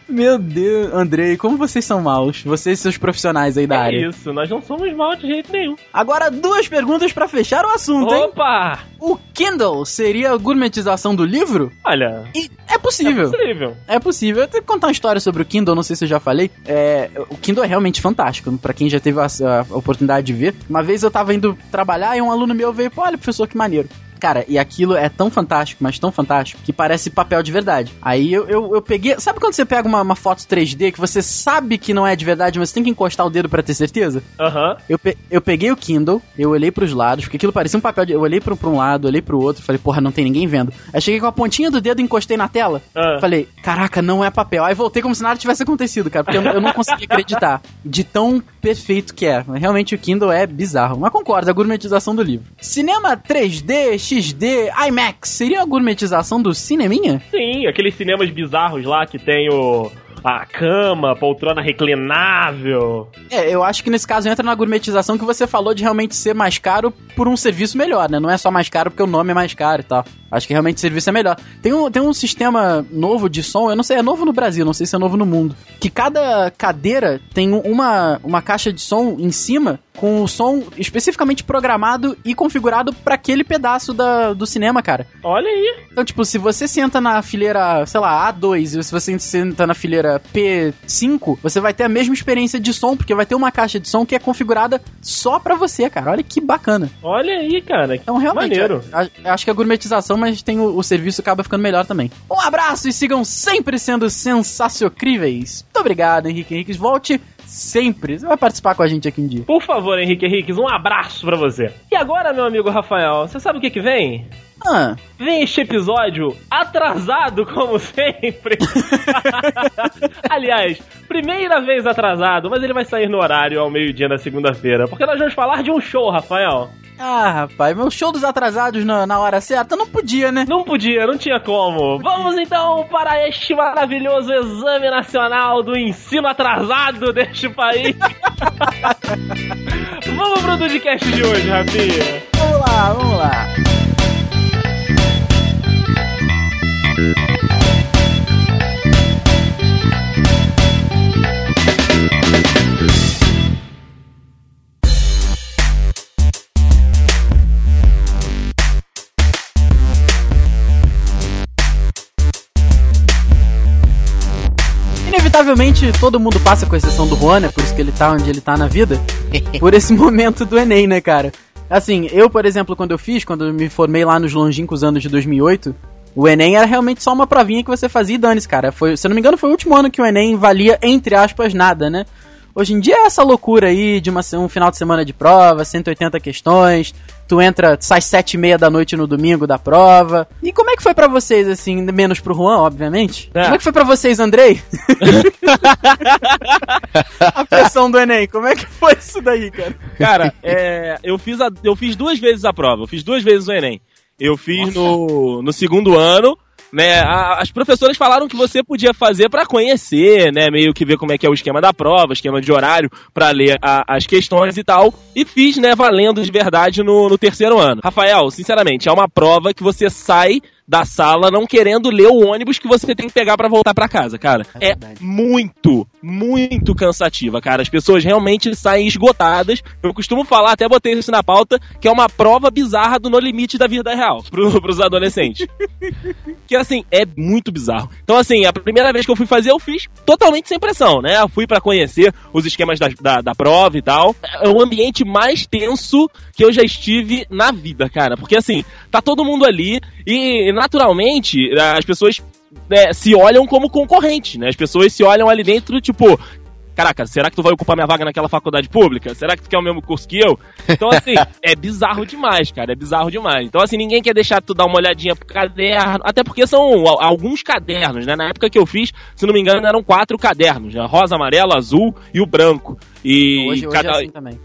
Meu Deus, Andrei, como vocês são maus. Vocês e seus profissionais aí da É área. isso, nós não somos mal de jeito nenhum. Agora, duas perguntas pra fechar o assunto, hein? Opa! O Kindle seria a gourmetização do livro? Olha, E é possível. é possível. É possível. Eu tenho que contar uma história sobre o Kindle, não sei se eu já falei. É, o Kindle é realmente fantástico, pra quem já teve a, a oportunidade de ver. Uma vez eu tava indo trabalhar e um aluno meu veio, pô, olha, professor, que maneiro. Cara, e aquilo é tão fantástico, mas tão fantástico, que parece papel de verdade. Aí eu, eu, eu peguei. Sabe quando você pega uma, uma foto 3D que você sabe que não é de verdade, mas você tem que encostar o dedo para ter certeza? Aham. Eu, pe eu peguei o Kindle, eu olhei pros lados, porque aquilo parecia um papel de. Eu olhei pra, pra um lado, olhei pro outro, falei, porra, não tem ninguém vendo. Aí cheguei com a pontinha do dedo e encostei na tela. Ah. Falei, caraca, não é papel. Aí voltei como se nada tivesse acontecido, cara, porque eu, eu não consegui acreditar de tão perfeito que é. Realmente o Kindle é bizarro. Mas concordo, a gourmetização do livro. Cinema 3D, XD, IMAX, seria a gourmetização do cineminha? Sim, aqueles cinemas bizarros lá que tem o. A cama, poltrona reclinável. É, eu acho que nesse caso entra na gourmetização que você falou de realmente ser mais caro por um serviço melhor, né? Não é só mais caro porque o nome é mais caro e tal. Acho que realmente o serviço é melhor. Tem um, tem um sistema novo de som, eu não sei, é novo no Brasil, não sei se é novo no mundo. Que cada cadeira tem uma, uma caixa de som em cima com o som especificamente programado e configurado para aquele pedaço da, do cinema, cara. Olha aí. Então, tipo, se você senta na fileira, sei lá, A2 e se você senta na fileira P5, você vai ter a mesma experiência de som, porque vai ter uma caixa de som que é configurada só pra você, cara. Olha que bacana. Olha aí, cara. Então, realmente, Maneiro. a- a- acho que a gourmetização, mas tem o, o serviço acaba ficando melhor também. Um abraço e sigam sempre sendo sensaciocríveis. Muito obrigado, Henrique Henriques. Volte sempre. Você vai participar com a gente aqui um dia. Por favor, Henrique Henriques, um abraço pra você. E agora, meu amigo Rafael, você sabe o que que vem? Ah, Vem este episódio atrasado, como sempre. Aliás, primeira vez atrasado, mas ele vai sair no horário ao meio-dia na segunda-feira. Porque nós vamos falar de um show, Rafael. ah, rapaz, meu show dos atrasados na, na hora certa não podia, né? Não podia, não tinha como. Vamos então para este maravilhoso exame nacional do ensino atrasado deste país. Vamos pro Dudcast de hoje, Rafinha. Vamos lá, vamos lá. Inevitavelmente, todo mundo passa, com exceção do Juan, é por isso que ele tá onde ele tá na vida, por esse momento do Enem, né, cara? Assim, eu, por exemplo, quando eu fiz, quando eu me formei lá nos longínquos anos de 2008, o Enem era realmente só uma provinha que você fazia e dane-se, cara. Foi, se eu não me engano, foi o último ano que o Enem valia, entre aspas, nada, né? Hoje em dia é essa loucura aí de uma, um final de semana de prova, 180 questões, tu entra, sai sete e meia da noite no domingo da prova. E como é que foi pra vocês, assim, menos pro Juan, obviamente? É. Como é que foi pra vocês, Andrei? a pressão do Enem, como é que foi isso daí, cara? Cara, é, eu, fiz a- eu fiz duas vezes a prova. Eu fiz duas vezes o Enem. Eu fiz no, no segundo ano. Né, a- as professoras falaram que você podia fazer pra conhecer, né, meio que ver como é que é o esquema da prova, esquema de horário pra ler a- as questões e tal. E fiz, né, valendo de verdade no, no terceiro ano. Rafael, sinceramente, é uma prova que você sai da sala não querendo ler o ônibus que você tem que pegar pra voltar pra casa, cara. É É, muito, muito cansativa, cara. As pessoas realmente saem esgotadas. Eu costumo falar, até botei isso na pauta, que é uma prova bizarra do No Limite da vida real pro, pros adolescentes. que assim, é muito bizarro. Então, assim, a primeira vez que eu fui fazer, eu fiz totalmente sem pressão, né? Eu fui pra conhecer os esquemas da, da, da prova e tal. É o ambiente mais tenso que eu já estive na vida, cara. Porque assim, tá todo mundo ali e naturalmente as pessoas né, se olham como concorrentes, né? As pessoas se olham ali dentro, tipo, caraca, será que tu vai ocupar minha vaga naquela faculdade pública? Será que tu quer o mesmo curso que eu? Então, assim, é bizarro demais, cara, é bizarro demais. Então, assim, ninguém quer deixar tu dar uma olhadinha pro caderno, até porque são al- alguns cadernos, né? Na época que eu fiz, se não me engano, eram quatro cadernos, né? Rosa, amarelo, azul e o branco. E Hoje, hoje cada... é assim também.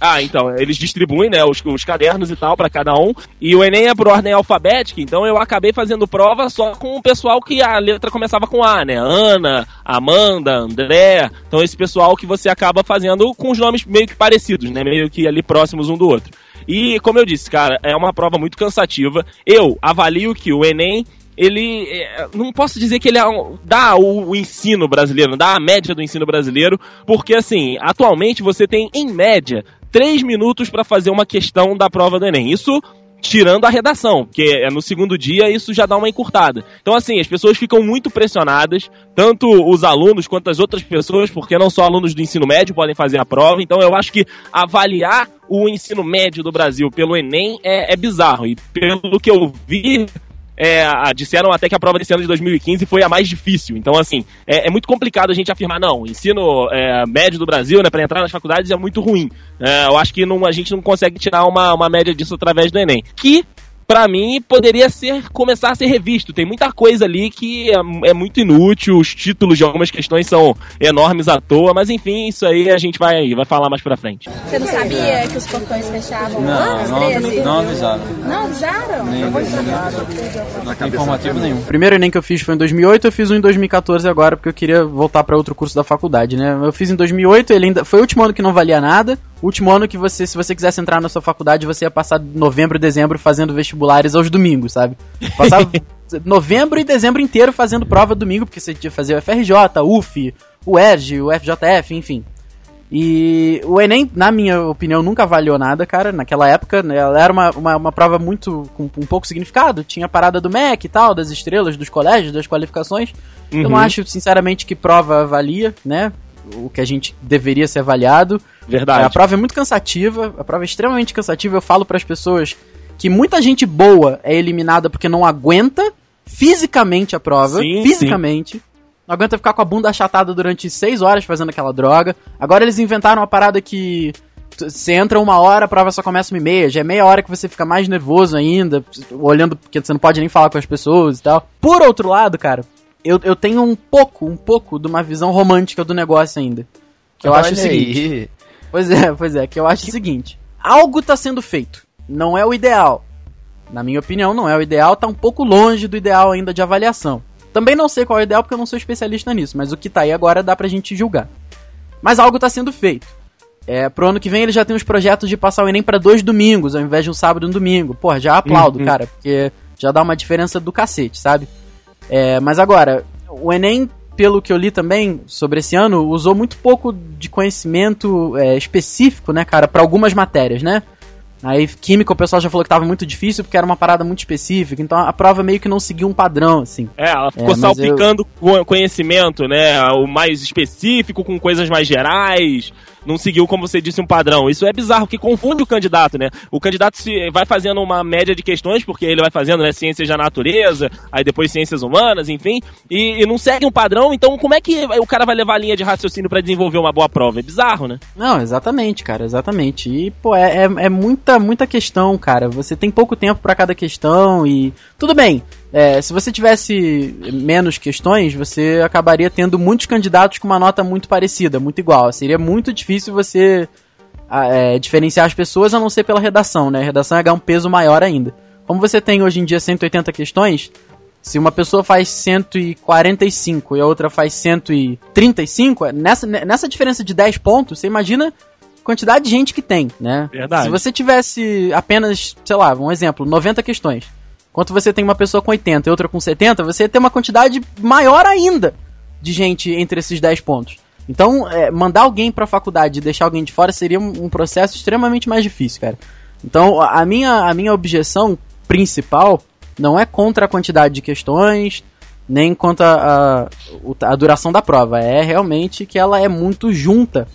Ah, então, eles distribuem, né, os, os cadernos e tal pra cada um. E o Enem é por ordem alfabética, então eu acabei fazendo prova só com o pessoal que a letra começava com A, né? Ana, Amanda, André. Então esse pessoal que você acaba fazendo com os nomes meio que parecidos, né? Meio que ali próximos um do outro. E como eu disse, cara, é uma prova muito cansativa. Eu avalio que o Enem ele é, não posso dizer que ele é um- dá o, o ensino brasileiro, dá a média do ensino brasileiro, porque assim, atualmente você tem em média três minutos para fazer uma questão da prova do Enem. Isso tirando a redação, porque é no segundo dia isso já dá uma encurtada. Então assim, as pessoas ficam muito pressionadas, tanto os alunos quanto as outras pessoas, porque não só alunos do ensino médio podem fazer a prova. Então eu acho que avaliar o ensino médio do Brasil pelo Enem é, é bizarro. E pelo que eu vi, é, disseram até que a prova desse ano de 2015 foi a mais difícil. Então, assim, é, é muito complicado a gente afirmar, não, ensino é, médio do Brasil, né, para entrar nas faculdades é muito ruim. É, eu acho que não, a gente não consegue tirar uma, uma média disso através do Enem. Que para mim, poderia ser começar a ser revisto. Tem muita coisa ali que é, é, muito inútil, os títulos de algumas questões são enormes à toa, mas enfim, isso aí a gente vai, vai falar mais pra frente. Você não sabia que os portões fechavam não, antes, não, 13? Não avisaram. Não avisaram? Nem Não informativo nenhum. O primeiro Enem que eu fiz foi em 2008, eu fiz um em 2014 agora, porque eu queria voltar para outro curso da faculdade, né? Eu fiz em 2008, ele ainda foi o último ano que não valia nada, último ano que você, se você quisesse entrar na sua faculdade, você ia passar novembro e dezembro fazendo vestibulares aos domingos, sabe? Passava novembro e dezembro inteiro fazendo prova domingo, porque você tinha que fazer o FRJ, UF, o ERG, o FJF, enfim. E o Enem, na minha opinião, nunca valeu nada, cara. Naquela época, né, ela era uma, uma, uma, prova muito. com um pouco significado. Tinha a parada do MEC e tal, das estrelas, dos colégios, das qualificações. Uhum. Eu não acho, sinceramente, que prova valia, né? O que a gente deveria ser avaliado. Verdade. A prova é muito cansativa, a prova é extremamente cansativa. Eu falo para as pessoas que muita gente boa é eliminada porque não aguenta fisicamente a prova. Sim, fisicamente. Sim. Não aguenta ficar com a bunda achatada durante seis horas fazendo aquela droga. Agora eles inventaram uma parada que. Você entra uma hora, a prova só começa uma e meia. Já é meia hora que você fica mais nervoso ainda, olhando, porque você não pode nem falar com as pessoas e tal. Por outro lado, cara, eu, eu tenho um pouco, um pouco de uma visão romântica do negócio ainda. Que eu Olha acho o seguinte. Aí. Pois é, pois é, que eu acho o seguinte. Algo tá sendo feito. Não é o ideal. Na minha opinião, não é o ideal, tá um pouco longe do ideal ainda de avaliação. Também não sei qual é o ideal porque eu não sou especialista nisso, mas o que tá aí agora dá pra gente julgar. Mas algo tá sendo feito. É, pro ano que vem ele já tem os projetos de passar o Enem para dois domingos, ao invés de um sábado e um domingo. Porra, já aplaudo, uhum. cara, porque já dá uma diferença do cacete, sabe? É, mas agora, o Enem pelo que eu li também sobre esse ano, usou muito pouco de conhecimento é, específico, né, cara, para algumas matérias, né? Aí, química, o pessoal já falou que tava muito difícil porque era uma parada muito específica. Então a prova meio que não seguiu um padrão, assim. É, ela ficou é, salpicando eu... conhecimento, né? O mais específico com coisas mais gerais não seguiu, como você disse, um padrão. Isso é bizarro, porque confunde o candidato, né? O candidato se vai fazendo uma média de questões, porque ele vai fazendo, né, ciências da natureza, aí depois ciências humanas, enfim, e, e não segue um padrão, então como é que o cara vai levar a linha de raciocínio para desenvolver uma boa prova? É bizarro, né? Não, exatamente, cara, exatamente. E, pô, é, é, é muita, muita questão, cara. Você tem pouco tempo para cada questão e. Tudo bem, é, se você tivesse menos questões, você acabaria tendo muitos candidatos com uma nota muito parecida, muito igual. Seria muito difícil você é, diferenciar as pessoas, a não ser pela redação, né? A redação ia ganhar um peso maior ainda. Como você tem hoje em dia 180 questões, se uma pessoa faz 145 e a outra faz 135, nessa, nessa diferença de 10 pontos, você imagina a quantidade de gente que tem, né? Verdade. Se você tivesse apenas, sei lá, um exemplo, 90 questões Enquanto você tem uma pessoa com 80 e outra com 70, você tem uma quantidade maior ainda de gente entre esses 10 pontos. Então, é, mandar alguém pra faculdade e deixar alguém de fora seria um, um, processo extremamente mais difícil, cara. Então, a minha, a minha objeção principal não é contra a quantidade de questões, nem contra a, a, a duração da prova. É realmente que ela é muito junta.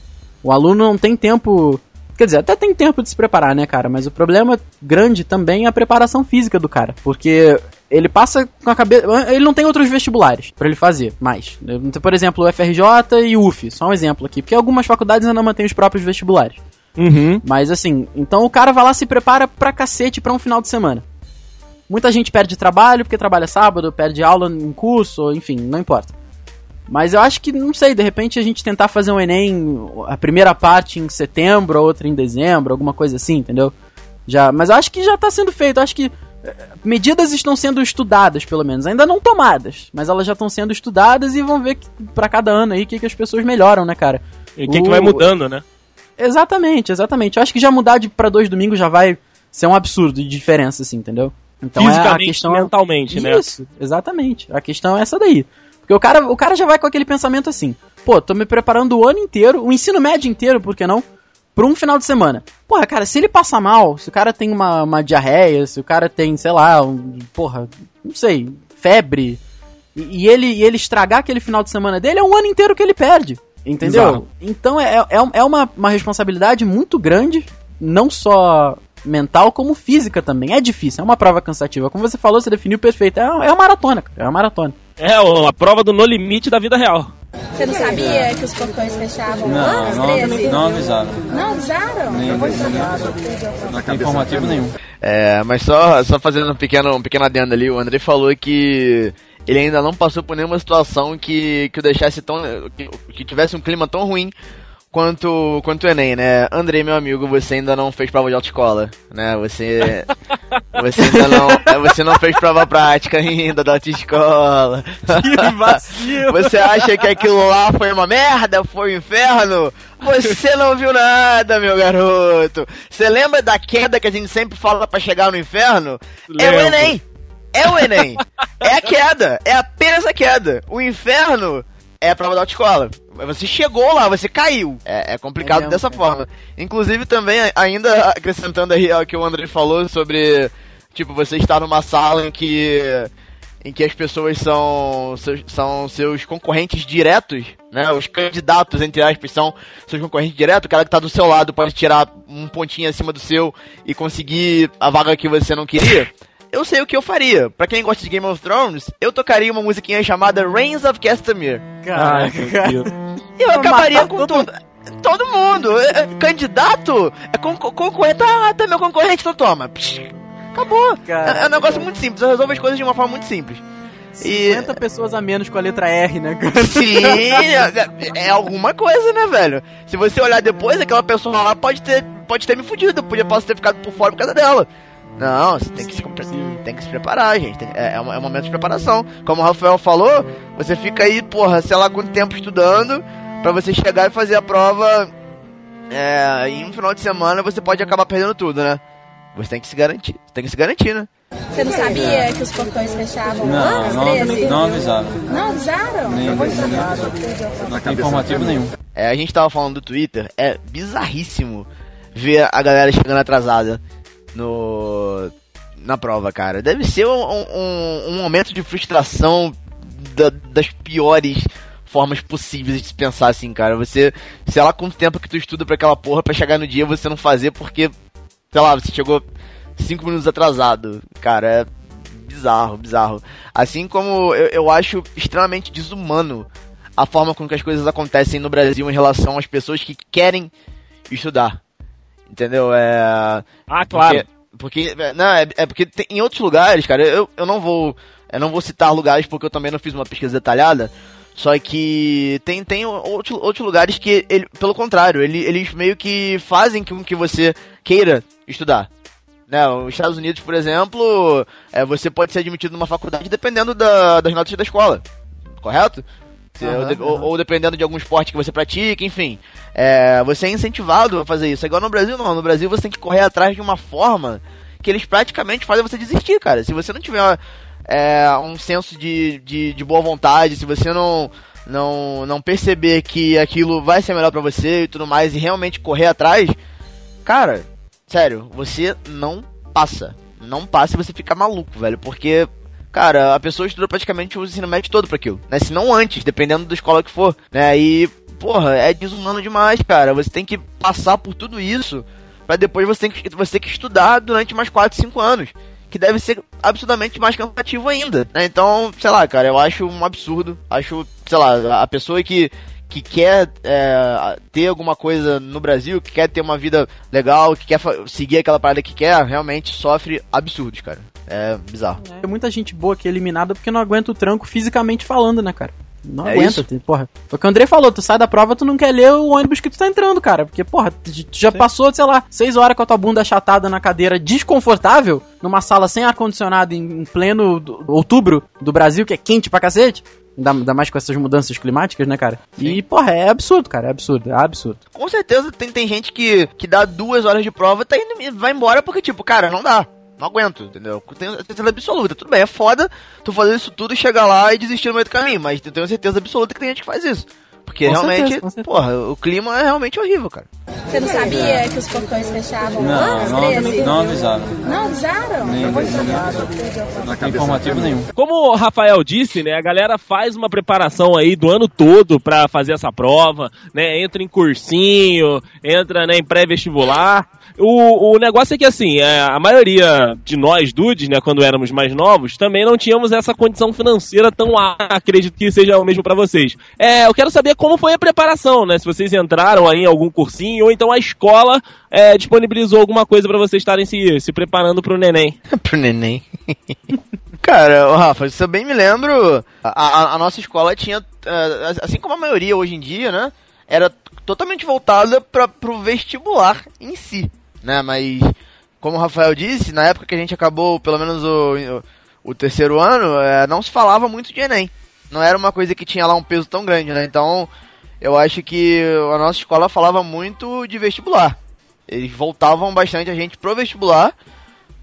O aluno não tem tempo Quer dizer, até tem tempo de se preparar, né, cara? Mas o problema grande também é a preparação física do cara. Porque ele passa com a cabeça. Ele não tem outros vestibulares para ele fazer mais. Por exemplo, o FRJ e o UF, só um exemplo aqui. Porque algumas faculdades ainda mantêm os próprios vestibulares. Uhum. Mas assim, então o cara vai lá se prepara pra cacete pra um final de semana. Muita gente perde trabalho porque trabalha sábado, perde aula em curso, enfim, não importa. Mas eu acho que, não sei, de repente a gente tentar fazer um Enem, a primeira parte em setembro, a outra em dezembro, alguma coisa assim, entendeu? Já, mas eu acho que já está sendo feito. Eu acho que eh, medidas estão sendo estudadas, pelo menos. Ainda não tomadas, mas elas já estão sendo estudadas e vão ver para cada ano aí o que, que as pessoas melhoram, né, cara? E o que, que vai mudando, né? Exatamente, exatamente. Eu acho que já mudar de para dois domingos já vai ser um absurdo de diferença, assim, entendeu? Então Fisicamente, é a questão mentalmente, né? Isso, exatamente. A questão é essa daí. Porque o cara, o cara já vai com aquele pensamento assim: pô, tô me preparando o ano inteiro, o ensino médio inteiro, por que não? Pra um final de semana. Porra, cara, se ele passa mal, se o cara tem uma, uma diarreia, se o cara tem, sei lá, um, porra, não sei, febre, e, e ele, e ele estragar aquele final de semana dele, é um ano inteiro que ele perde. Entendeu? Exato. Então é, é, é uma, uma responsabilidade muito grande não só mental como física também. É difícil, é uma prova cansativa. Como você falou, você definiu perfeito. É, é uma maratona, cara. É uma maratona. É a prova do no limite da vida real. Você não sabia que os portões fechavam Não, às não, 13? não avisaram. Não avisaram? Nem informativo nenhum. É, mas só, só fazendo um pequeno, um pequeno adendo ali, o André falou que ele ainda não passou por nenhuma situação que, que o deixasse tão. Que, que tivesse um clima tão ruim quanto, quanto o Enem, né? Andrei, meu amigo, você ainda não fez prova de autoescola, né? Você. Você ainda não. é, Você não fez prova prática ainda da autoescola. Que vacilo! Você acha que aquilo lá foi uma merda? Foi um inferno? Você não viu nada, meu garoto. Você lembra da queda que a gente sempre fala pra chegar no inferno? É o Lembro. Enem. É o Enem. É a queda. É apenas a queda. O inferno é a prova da autoescola. Você chegou lá, você caiu. É, é complicado É mesmo, dessa é. forma. Inclusive também, ainda acrescentando aí ao que o André falou sobre, tipo, você estar numa sala em que em que as pessoas são seus, são seus concorrentes diretos, né? Os candidatos, entre aspas, são seus concorrentes diretos. O cara que tá do seu lado pode tirar um pontinho acima do seu e conseguir a vaga que você não queria. Eu sei o que eu faria. Pra quem gosta de Game of Thrones, eu tocaria uma musiquinha chamada Reigns of Castamere. Caraca. Deus. E eu acabaria com todo todo, todo mundo. É, é, candidato é con concorrente. Ah, tá meu concorrente, então toma. Psh, acabou. É, Caraca, é um negócio muito simples. Eu resolvo as coisas de uma forma muito simples. E- 50 pessoas a menos com a letra R, né, cara? Sim, é, é alguma coisa, né, velho? Se você olhar depois, aquela pessoa lá pode ter, pode ter me fudido. Eu podia, posso ter ficado por fora por causa dela. Não, você tem que se, tem que se preparar, gente. Tem- é, é um, é um momento de preparação. Como o Rafael falou, você fica aí, porra, sei lá quanto tempo estudando pra você chegar e fazer a prova. É, em um final de semana você pode acabar perdendo tudo, né? Você tem que se garantir. Tem que se garantir, né? Você não sabia que os portões fechavam Não, não, 13? não avisaram. Não avisaram? Nem informativo nenhum. É, a gente tava falando do Twitter, é bizarríssimo ver a galera chegando atrasada no na prova, cara. Deve ser um, um, um momento de frustração da- das piores formas possíveis de se pensar assim, cara. Você, sei lá quanto tempo que tu estuda pra aquela porra pra chegar no dia você não fazer porque, sei lá, você chegou cinco minutos atrasado. Cara, é bizarro, bizarro. Assim como eu, eu acho extremamente desumano a forma com que as coisas acontecem no Brasil em relação às pessoas que querem estudar. Entendeu? É. Ah, claro. Porque, porque- é, não, é, é porque tem- em outros lugares, cara, eu, eu não vou. Eu não vou citar lugares porque eu também não fiz uma pesquisa detalhada. Só que tem, tem outro, outros lugares que, ele, pelo contrário, ele, eles meio que fazem com que você queira estudar. Né, os Estados Unidos, por exemplo, é, você pode ser admitido numa faculdade dependendo da- das notas da escola. Correto? Aham, ou, de- ou- dependendo de algum esporte que você pratica, enfim. É, você é incentivado a fazer isso. Igual no Brasil, não. No Brasil você tem que correr atrás de uma forma que eles praticamente fazem você desistir, cara. Se você não tiver é, um senso de, de, de boa vontade, se você não, não, não perceber que aquilo vai ser melhor pra você e tudo mais, e realmente correr atrás, cara, sério, você não passa. Não passa e você fica maluco, velho. Porque, cara, a pessoa estuda praticamente o ensino médio todo pra aquilo. Né? Se não antes, dependendo da escola que for. Né? E, porra, é desumano demais, cara. Você tem que passar por tudo isso pra depois você ter que, você ter que estudar durante mais 4, 5 anos. Que deve ser absurdamente mais cansativo ainda. Né? Então, sei lá, cara, eu acho um absurdo. Acho, sei lá, a pessoa que, que quer é, ter alguma coisa no Brasil, que quer ter uma vida legal, que quer seguir aquela parada que quer, realmente sofre absurdos, cara. É bizarro. Tem muita gente boa que é eliminada porque não aguenta o tranco fisicamente falando, né, cara? Não É aguenta, isso. tem- porra. Foi o que o André falou, tu sai da prova, tu não quer ler o ônibus que tu tá entrando, cara. Porque, porra, tu tu já passou, sei lá, seis horas com a tua bunda achatada na cadeira desconfortável, numa sala sem ar-condicionado em, em pleno do- outubro do Brasil, que é quente pra cacete. Ainda, ainda mais com essas mudanças climáticas, né, cara? E, porra, é absurdo, cara. É absurdo, é absurdo. Com certeza tem, tem gente que, que dá duas horas de prova e tá indo, e vai embora porque, tipo, cara, não dá. Não aguento, entendeu? Tenho certeza absoluta. Tudo bem, é foda tu fazer isso tudo e chegar lá e desistir no meio do caminho, mas eu tenho certeza absoluta que tem gente que faz isso. Porque Com realmente, certeza, porra, o clima é realmente horrível, cara. Você não sabia que os portões fechavam Não, às não, 13? não avisaram. Não avisaram? Nem Não tem informativo nenhum. Como o Rafael disse, né, a galera faz uma preparação aí do ano todo pra fazer essa prova, né, entra em cursinho, entra né, em pré-vestibular. O, o negócio é que, assim, é, a maioria de nós, dudes, né, quando éramos mais novos, também não tínhamos essa condição financeira tão alta, acredito que seja o mesmo pra vocês. É, eu quero saber como foi a preparação, né, se vocês entraram aí em algum cursinho, ou então a escola é, disponibilizou alguma coisa pra vocês estarem se, se preparando pro neném. Pro neném. Cara, Rafa, se eu bem me lembro, a, a- a nossa escola tinha, eh, assim como a maioria hoje em dia, né? Era totalmente voltada para pro vestibular em si, né? Mas, como o Rafael disse, na época que a gente acabou, pelo menos o, o, o terceiro ano, eh, não se falava muito de Enem. Não era uma coisa que tinha lá um peso tão grande, né? Então, eu acho que a nossa escola falava muito de vestibular. Eles voltavam bastante a gente pro vestibular.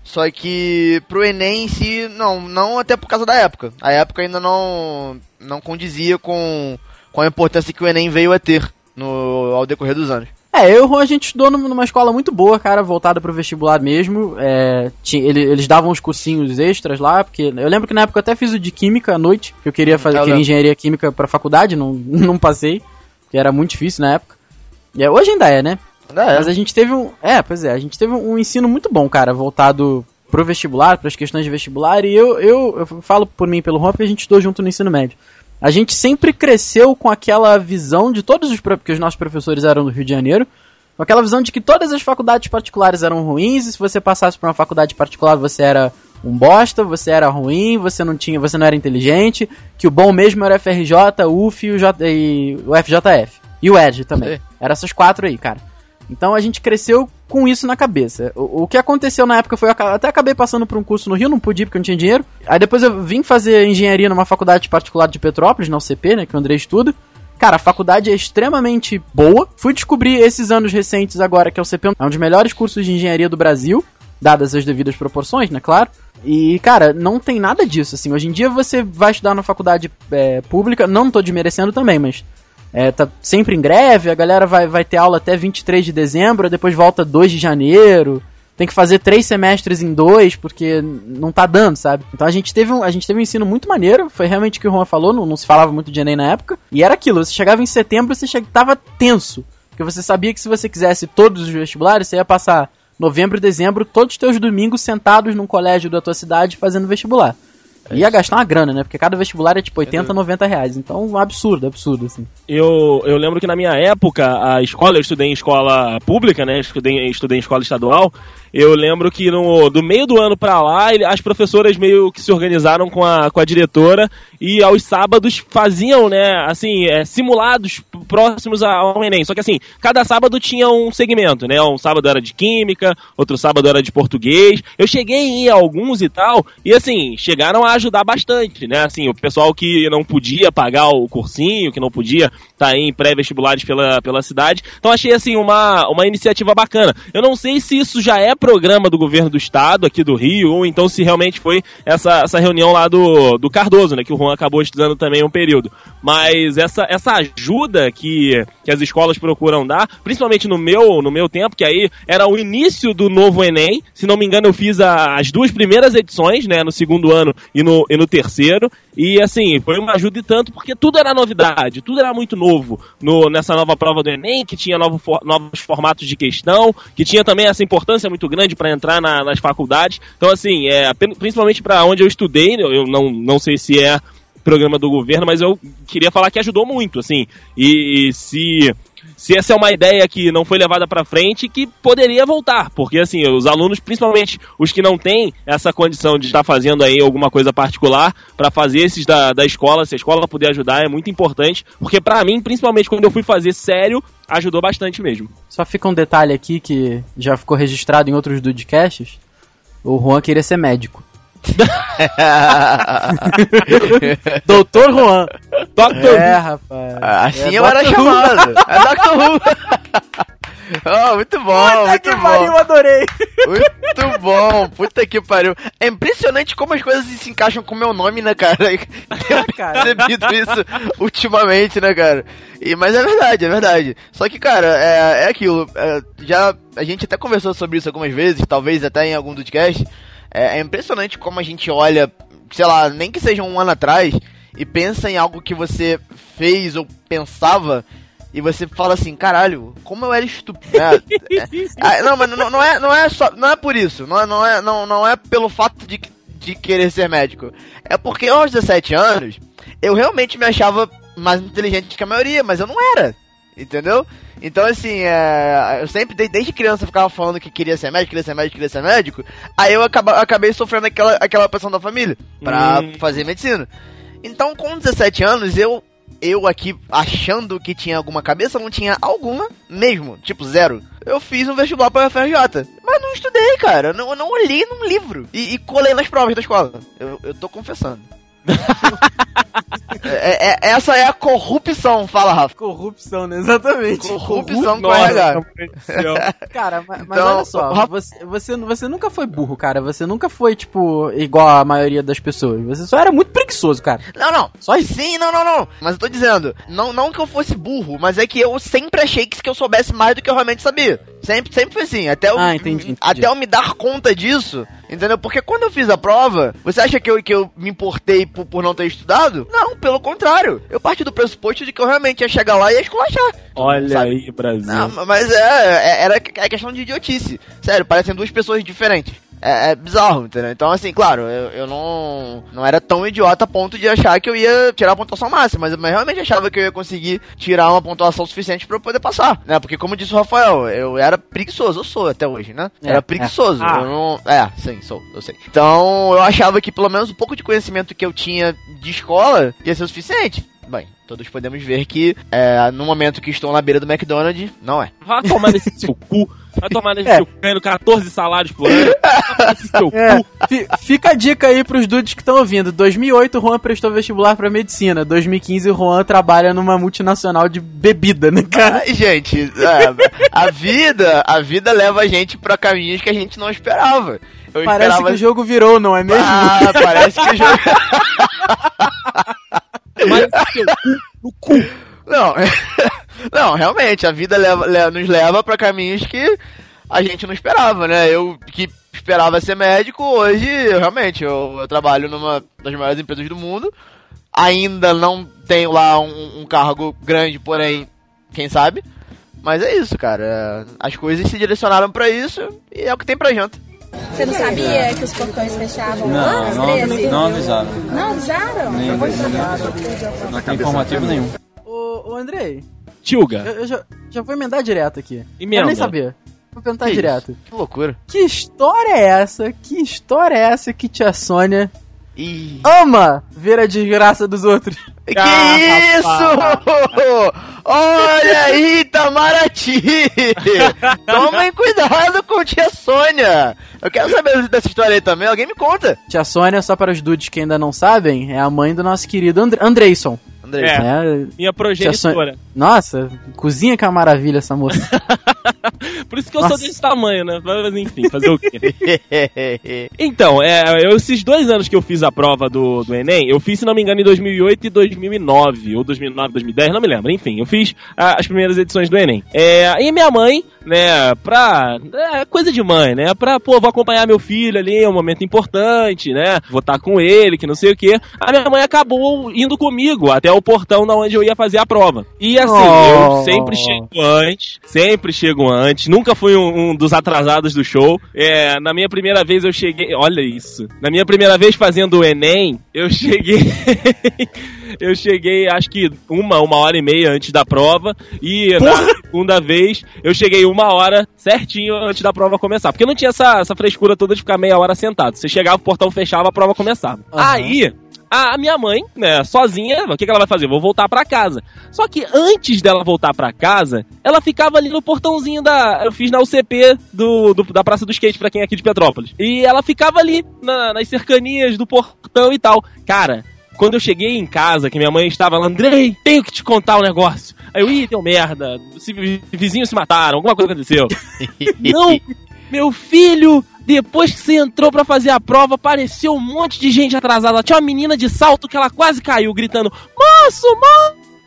Só que pro Enem em si, não, não até por causa da época. A época ainda não, não condizia com, com a importância que o Enem veio a ter no, ao decorrer dos anos. É, eu e o Juan, a gente estudou num- numa escola muito boa, cara, voltada pro vestibular mesmo. É, tinha- ele- eles davam uns cursinhos extras lá, porque eu lembro que na época eu até fiz o de química à noite, que eu queria fazer, Eu queria engenharia química pra faculdade, não, não passei, que era muito difícil na época. E é, hoje ainda é, né? Mas a gente teve um. É, pois é, a gente teve um ensino muito bom, cara, voltado pro vestibular, pras questões de vestibular, e eu, eu, eu falo por mim pelo Juan, porque a gente estudou junto no ensino médio. A gente sempre cresceu com aquela visão de todos os. Porque os nossos professores eram do Rio de Janeiro, com aquela visão de que todas as faculdades particulares eram ruins, e se você passasse por uma faculdade particular você era um bosta, você era ruim, você não tinha, você não era inteligente, que o bom mesmo era o FRJ, o UF e o, J, e o FJF. E o ED também. Sim. Era essas quatro aí, cara. Então a gente cresceu com isso na cabeça. O, o que aconteceu na época foi. eu até acabei passando por um curso no Rio, não pude porque eu não tinha dinheiro. Aí depois eu vim fazer engenharia numa faculdade particular de Petrópolis, na UCP, né? Que o André estuda. Cara, a faculdade é extremamente boa. Fui descobrir esses anos recentes agora que a UCP é um dos melhores cursos de engenharia do Brasil, dadas as devidas proporções, né? Claro. E, cara, não tem nada disso, assim. Hoje em dia você vai estudar na faculdade é, pública, não tô desmerecendo também, mas é, tá sempre em greve, a galera vai, vai ter aula até 23 de dezembro, depois volta 2 de janeiro. Tem que fazer três semestres em dois, porque não tá dando, sabe? Então a gente teve um, a gente teve um ensino muito maneiro, foi realmente o que o Juan falou, não, não se falava muito de Enem na época. E era aquilo, você chegava em setembro, você che- tava tenso. Porque você sabia que se você quisesse todos os vestibulares, você ia passar novembro e dezembro, todos os teus domingos sentados num colégio da tua cidade fazendo vestibular. Ia gastar uma grana, né? Porque cada vestibular é tipo 80, 90 reais. Então, um absurdo, absurdo, assim. Eu, eu lembro que na minha época, a escola, eu estudei em escola pública, né? Estudei, estudei em escola estadual. Eu lembro que no, do meio do ano pra lá, ele- as professoras meio que se organizaram com a, com a diretora e aos sábados faziam, né, assim, é, simulados próximos ao Enem. Só que assim, cada sábado tinha um segmento, né? Um sábado era de química, outro sábado era de português. Eu cheguei em alguns e tal, e assim, chegaram a ajudar bastante, né? Assim, o pessoal que não podia pagar o cursinho, que não podia estar em pré-vestibulares pela, pela cidade. Então achei assim uma, uma iniciativa bacana. Eu não sei se isso já é programa do governo do estado aqui do Rio, ou então se realmente foi essa, essa reunião lá do, do Cardoso, né? Que o Juan acabou estudando também um período. Mas essa, essa ajuda que, que as escolas procuram dar, principalmente no meu, no meu tempo, que aí era o início do novo Enem. Se não me engano, eu fiz a- as duas primeiras edições, né? No segundo ano e no, e no terceiro. E assim, foi uma ajuda e tanto, porque tudo era novidade, tudo era muito novo no, nessa nova prova do Enem, que tinha novo, for- novos formatos de questão, que tinha também essa importância muito grande para entrar na- nas faculdades. Então, assim, é, principalmente para onde eu estudei, eu eu não, não sei se é programa do governo, mas eu queria falar que ajudou muito, assim. E, e se se essa é uma ideia que não foi levada para frente, que poderia voltar, porque assim, os alunos, principalmente os que não têm essa condição de estar fazendo aí alguma coisa particular, para fazer esses da, da escola, se a escola puder ajudar, é muito importante, porque para mim, principalmente quando eu fui fazer sério, ajudou bastante mesmo. Só fica um detalhe aqui que já ficou registrado em outros Dudecasts. O Juan queria ser médico. Doutor Juan. Doctor É, rapaz. Assim É eu era Dr. Who. chamado. É Dr. Who. Oh, muito bom, Puta muito que bom. pariu, adorei. Muito bom, puta que pariu. É impressionante como as coisas se encaixam com o meu nome, né, cara? Tenho Cara. percebido isso ultimamente, né, cara? E, mas é verdade, é verdade. Só que, cara, é, é aquilo. é, já a gente até conversou sobre isso algumas vezes, talvez até em algum podcast. É, é impressionante como a gente olha, sei lá, nem que seja um ano atrás, e pensa em algo que você fez ou pensava. E você fala assim, caralho, como eu era estúpido. né? Ah, não, mas não, não é, não é só, não é por isso. Não é, não é, não, não é pelo fato de, de querer ser médico. É porque aos 17 anos, eu realmente me achava mais inteligente que a maioria, mas eu não era. Entendeu? Então, assim, é, eu sempre, de- desde criança, ficava falando que queria ser médico, queria ser médico, queria ser médico. Aí eu acaba, acabei sofrendo aquela, aquela pressão da família pra Hum. fazer medicina. Então, com 17 anos, eu, eu aqui achando que tinha alguma cabeça, não tinha alguma mesmo, tipo zero. Eu fiz um vestibular para FRJ, mas não estudei, cara. Eu não, eu não olhei num livro e, e colei nas provas da escola. Eu, eu tô confessando. É- é- essa é a corrupção, fala Rafa. Corrupção, né? Exatamente. Corrupção com RH. Cara, mas, mas Então, olha só, você, você, você nunca foi burro, cara. Você nunca foi, tipo, igual a maioria das pessoas. Você só era muito preguiçoso, cara. Não, não. Só isso. Sim, não, não, não. Mas eu tô dizendo, não, não que eu fosse burro, mas é que eu sempre achei que, que eu soubesse mais do que eu realmente sabia. Sempre, sempre foi assim. Até eu, Ah, entendi, entendi. Até eu me dar conta disso, entendeu? Porque quando eu fiz a prova, você acha que eu, que eu me importei por, por não ter estudado? Não, pelo contrário. Eu parti do pressuposto de que eu realmente ia chegar lá e ia esculachar. Olha Sabe? aí, Brasil. Não, mas é, é- era é questão de idiotice. Sério, parecem duas pessoas diferentes. É, é bizarro, entendeu? Então, assim, claro, eu, eu não, não era tão idiota a ponto de achar que eu ia tirar a pontuação máxima, mas eu realmente achava que eu ia conseguir tirar uma pontuação suficiente pra eu poder passar, né? Porque, como disse o Rafael, eu era preguiçoso, eu sou até hoje, né? É, era preguiçoso. é. Ah. Eu não, é, sim, sou, eu sei. Então, eu achava que pelo menos um pouco de conhecimento que eu tinha de escola ia ser o suficiente. Bem, todos podemos ver que é, no momento que estou na beira do McDonald's, não é. Vai tomar nesse seu cu. Vai tomar nesse É. seu cu, ganhando 14 salários por ano. Vai tomar nesse seu É, fica a dica aí pros dudes que estão ouvindo. 2008, o Juan prestou vestibular pra medicina. 2015, o Juan trabalha numa multinacional de bebida, né, cara? Ai, gente, é, a vida, a vida leva a gente pra caminhos que a gente não esperava. Eu Parece esperava... que o jogo virou, não é mesmo? Ah, parece que o jogo... Mas no cu. Não, não, realmente, a vida leva, le- nos leva pra caminhos que a gente não esperava, né? Eu que esperava ser médico, hoje, eu, realmente, eu, eu trabalho numa das maiores empresas do mundo. Ainda não tenho lá um, um cargo grande, porém, quem sabe? Mas é isso, cara. é, As coisas se direcionaram pra isso e é o que tem pra janta. Você não sabia que os portões fechavam Não, às não, 13? não avisaram. Não avisaram? Nem, não tem informativo nenhum. Ô, ô Andrei, Tilga, eu, eu já, já vou emendar direto aqui. Emenda. Quero nem saber. Vou perguntar Que direto. Que loucura. Que história é essa? Que história é essa que tia Sônia Ih. ama ver a desgraça dos outros? Que Ah, isso! Olha aí, Itamaraty! Tomem cuidado com tia Sônia! Eu quero saber dessa história aí também, alguém me conta. Tia Sônia, só para os dudes que ainda não sabem, é a mãe do nosso querido And Andreison. André. É. né? minha progenitora. Nossa, cozinha que é uma maravilha essa moça. Por isso que eu Nossa. sou desse tamanho, né? Mas enfim, fazer o quê? Então, é, eu, esses dois anos que eu fiz a prova do, do Enem, eu fiz, se não me engano, em 2008 e 2009, ou 2009, 2010, não me lembro. Enfim, eu fiz ah, as primeiras edições do Enem. É, e minha mãe, né, pra... É, coisa de mãe, né? Pra, pô, vou acompanhar meu filho ali, é um momento importante, né? Vou estar com ele, que não sei o quê. A minha mãe acabou indo comigo até o portão da onde eu ia fazer a prova. E assim, Oh. eu sempre chego antes, sempre chego antes, nunca fui um, um dos atrasados do show. É, na minha primeira vez eu cheguei, olha isso. Na minha primeira vez fazendo o Enem, eu cheguei eu cheguei acho que uma, uma hora e meia antes da prova e na segunda vez eu cheguei uma hora certinho antes da prova começar, porque não tinha essa, essa frescura toda de ficar meia hora sentado. Você chegava, o portão fechava, a prova começava. Aham. Aí a minha mãe, né, sozinha, o que, que ela vai fazer? Vou voltar pra casa. Só que antes dela voltar pra casa, ela ficava ali no portãozinho da. Eu fiz na UCP do, do- da Praça do Skate, pra quem é aqui de Petrópolis. E ela ficava ali na- nas cercanias do portão e tal. Cara. Quando eu cheguei em casa, que minha mãe estava lá, Andrei, tenho que te contar um negócio. Aí eu, ih, deu merda, vizinhos se mataram, alguma coisa aconteceu. Não, meu filho, depois que você entrou pra fazer a prova, apareceu um monte de gente atrasada. Tinha uma menina de salto que ela quase caiu, gritando: Moço,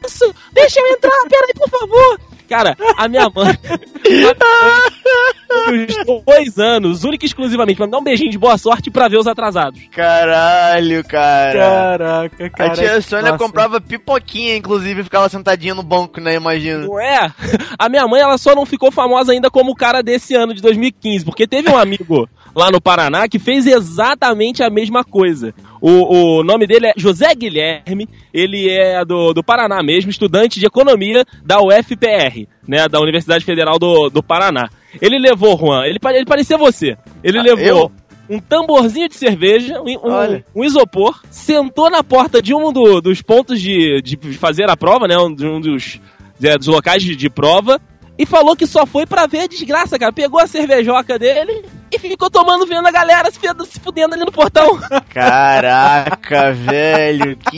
moço, deixa eu entrar, peraí, por favor. Cara, a minha mãe. os dois anos, única e exclusivamente, pra me dar um beijinho de boa sorte pra ver os atrasados. Caralho, cara. Caraca, cara. A tia Sônia Nossa. comprava pipoquinha, inclusive, ficava sentadinha no banco, né? Imagina. Não é? A minha mãe, ela só não ficou famosa ainda como o cara desse ano de 2015, porque teve um amigo lá no Paraná que fez exatamente a mesma coisa. O, o nome dele é José Guilherme, ele é do, do Paraná mesmo, estudante de economia da UFPR, né, da Universidade Federal do, do Paraná. Ele levou, Juan, ele, ele parecia você, ele Ah, levou eu? um tamborzinho de cerveja, um, um- isopor, sentou na porta de um do- dos pontos de, de fazer a prova, né, um, de um dos, é, dos locais de, de prova, e falou que só foi pra ver a desgraça, cara. Pegou a cervejoca dele e ficou tomando, vendo a galera se fudendo, se fudendo ali no portão. Caraca, velho, que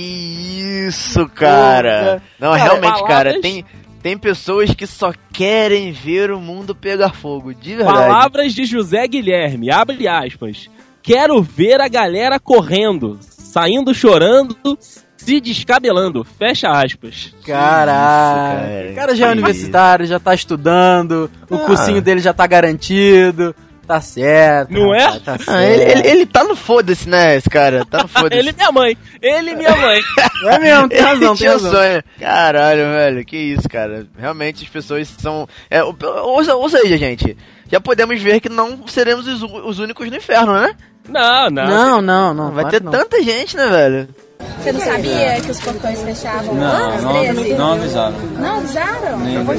isso, cara. Não, Cara, realmente, cara, palavras- tem, tem pessoas que só querem ver o mundo pegar fogo, de verdade. Palavras de José Guilherme, abre aspas. Quero ver a galera correndo, saindo chorando, se descabelando, fecha aspas. Caraca. cara. O cara já é universitário, já tá estudando, o Ah. cursinho dele já tá garantido. Tá certo. Não é? Tá Ah, ele, ele, ele tá no foda-se, né, esse cara? Tá no foda-se. ele e minha mãe, ele e minha mãe. É mesmo, tem razão, tem Tinha razão. sonho. Caralho, velho, que isso, cara. Realmente as pessoas são. É, ou, ou, seja, gente, já podemos ver que não seremos os, os únicos no inferno, né? Não, não. Não, não, não. Vai claro ter não. tanta gente, né, velho? Você não sabia que os portões fechavam Não, às não, 13? não avisaram. Não avisaram? Nem, Eu vou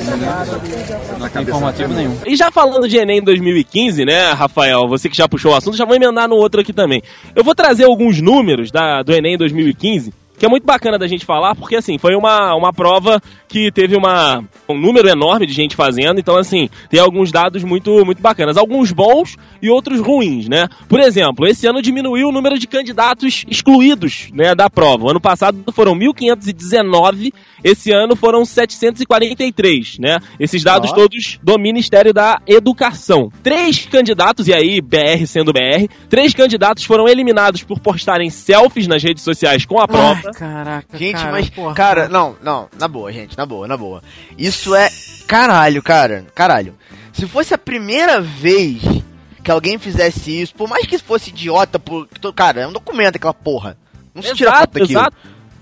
não tem informativo nenhum. E já falando de Enem 2015, né, Rafael, você que já puxou o assunto, já vou emendar no outro aqui também. Eu vou trazer alguns números da, do Enem 2015, que é muito bacana da gente falar, porque assim, foi uma, uma prova que teve uma, um número enorme de gente fazendo, então assim, tem alguns dados muito, muito bacanas. Alguns bons e outros ruins, né? Por exemplo, esse ano diminuiu o número de candidatos excluídos, né, da prova. O ano passado foram 1.519, esse ano foram 743, né? Esses dados todos do Ministério da Educação. Três candidatos, e aí BR sendo BR, três candidatos foram eliminados por postarem selfies nas redes sociais com a prova. Caraca, Gente, cara, mas, porra. cara, não, não, na boa, gente, na boa, na boa. Isso é caralho, cara, caralho. Se fosse a primeira vez que alguém fizesse isso, por mais que fosse idiota, por, cara, é um documento aquela porra. Não se tira foto Exato, daquilo. exato.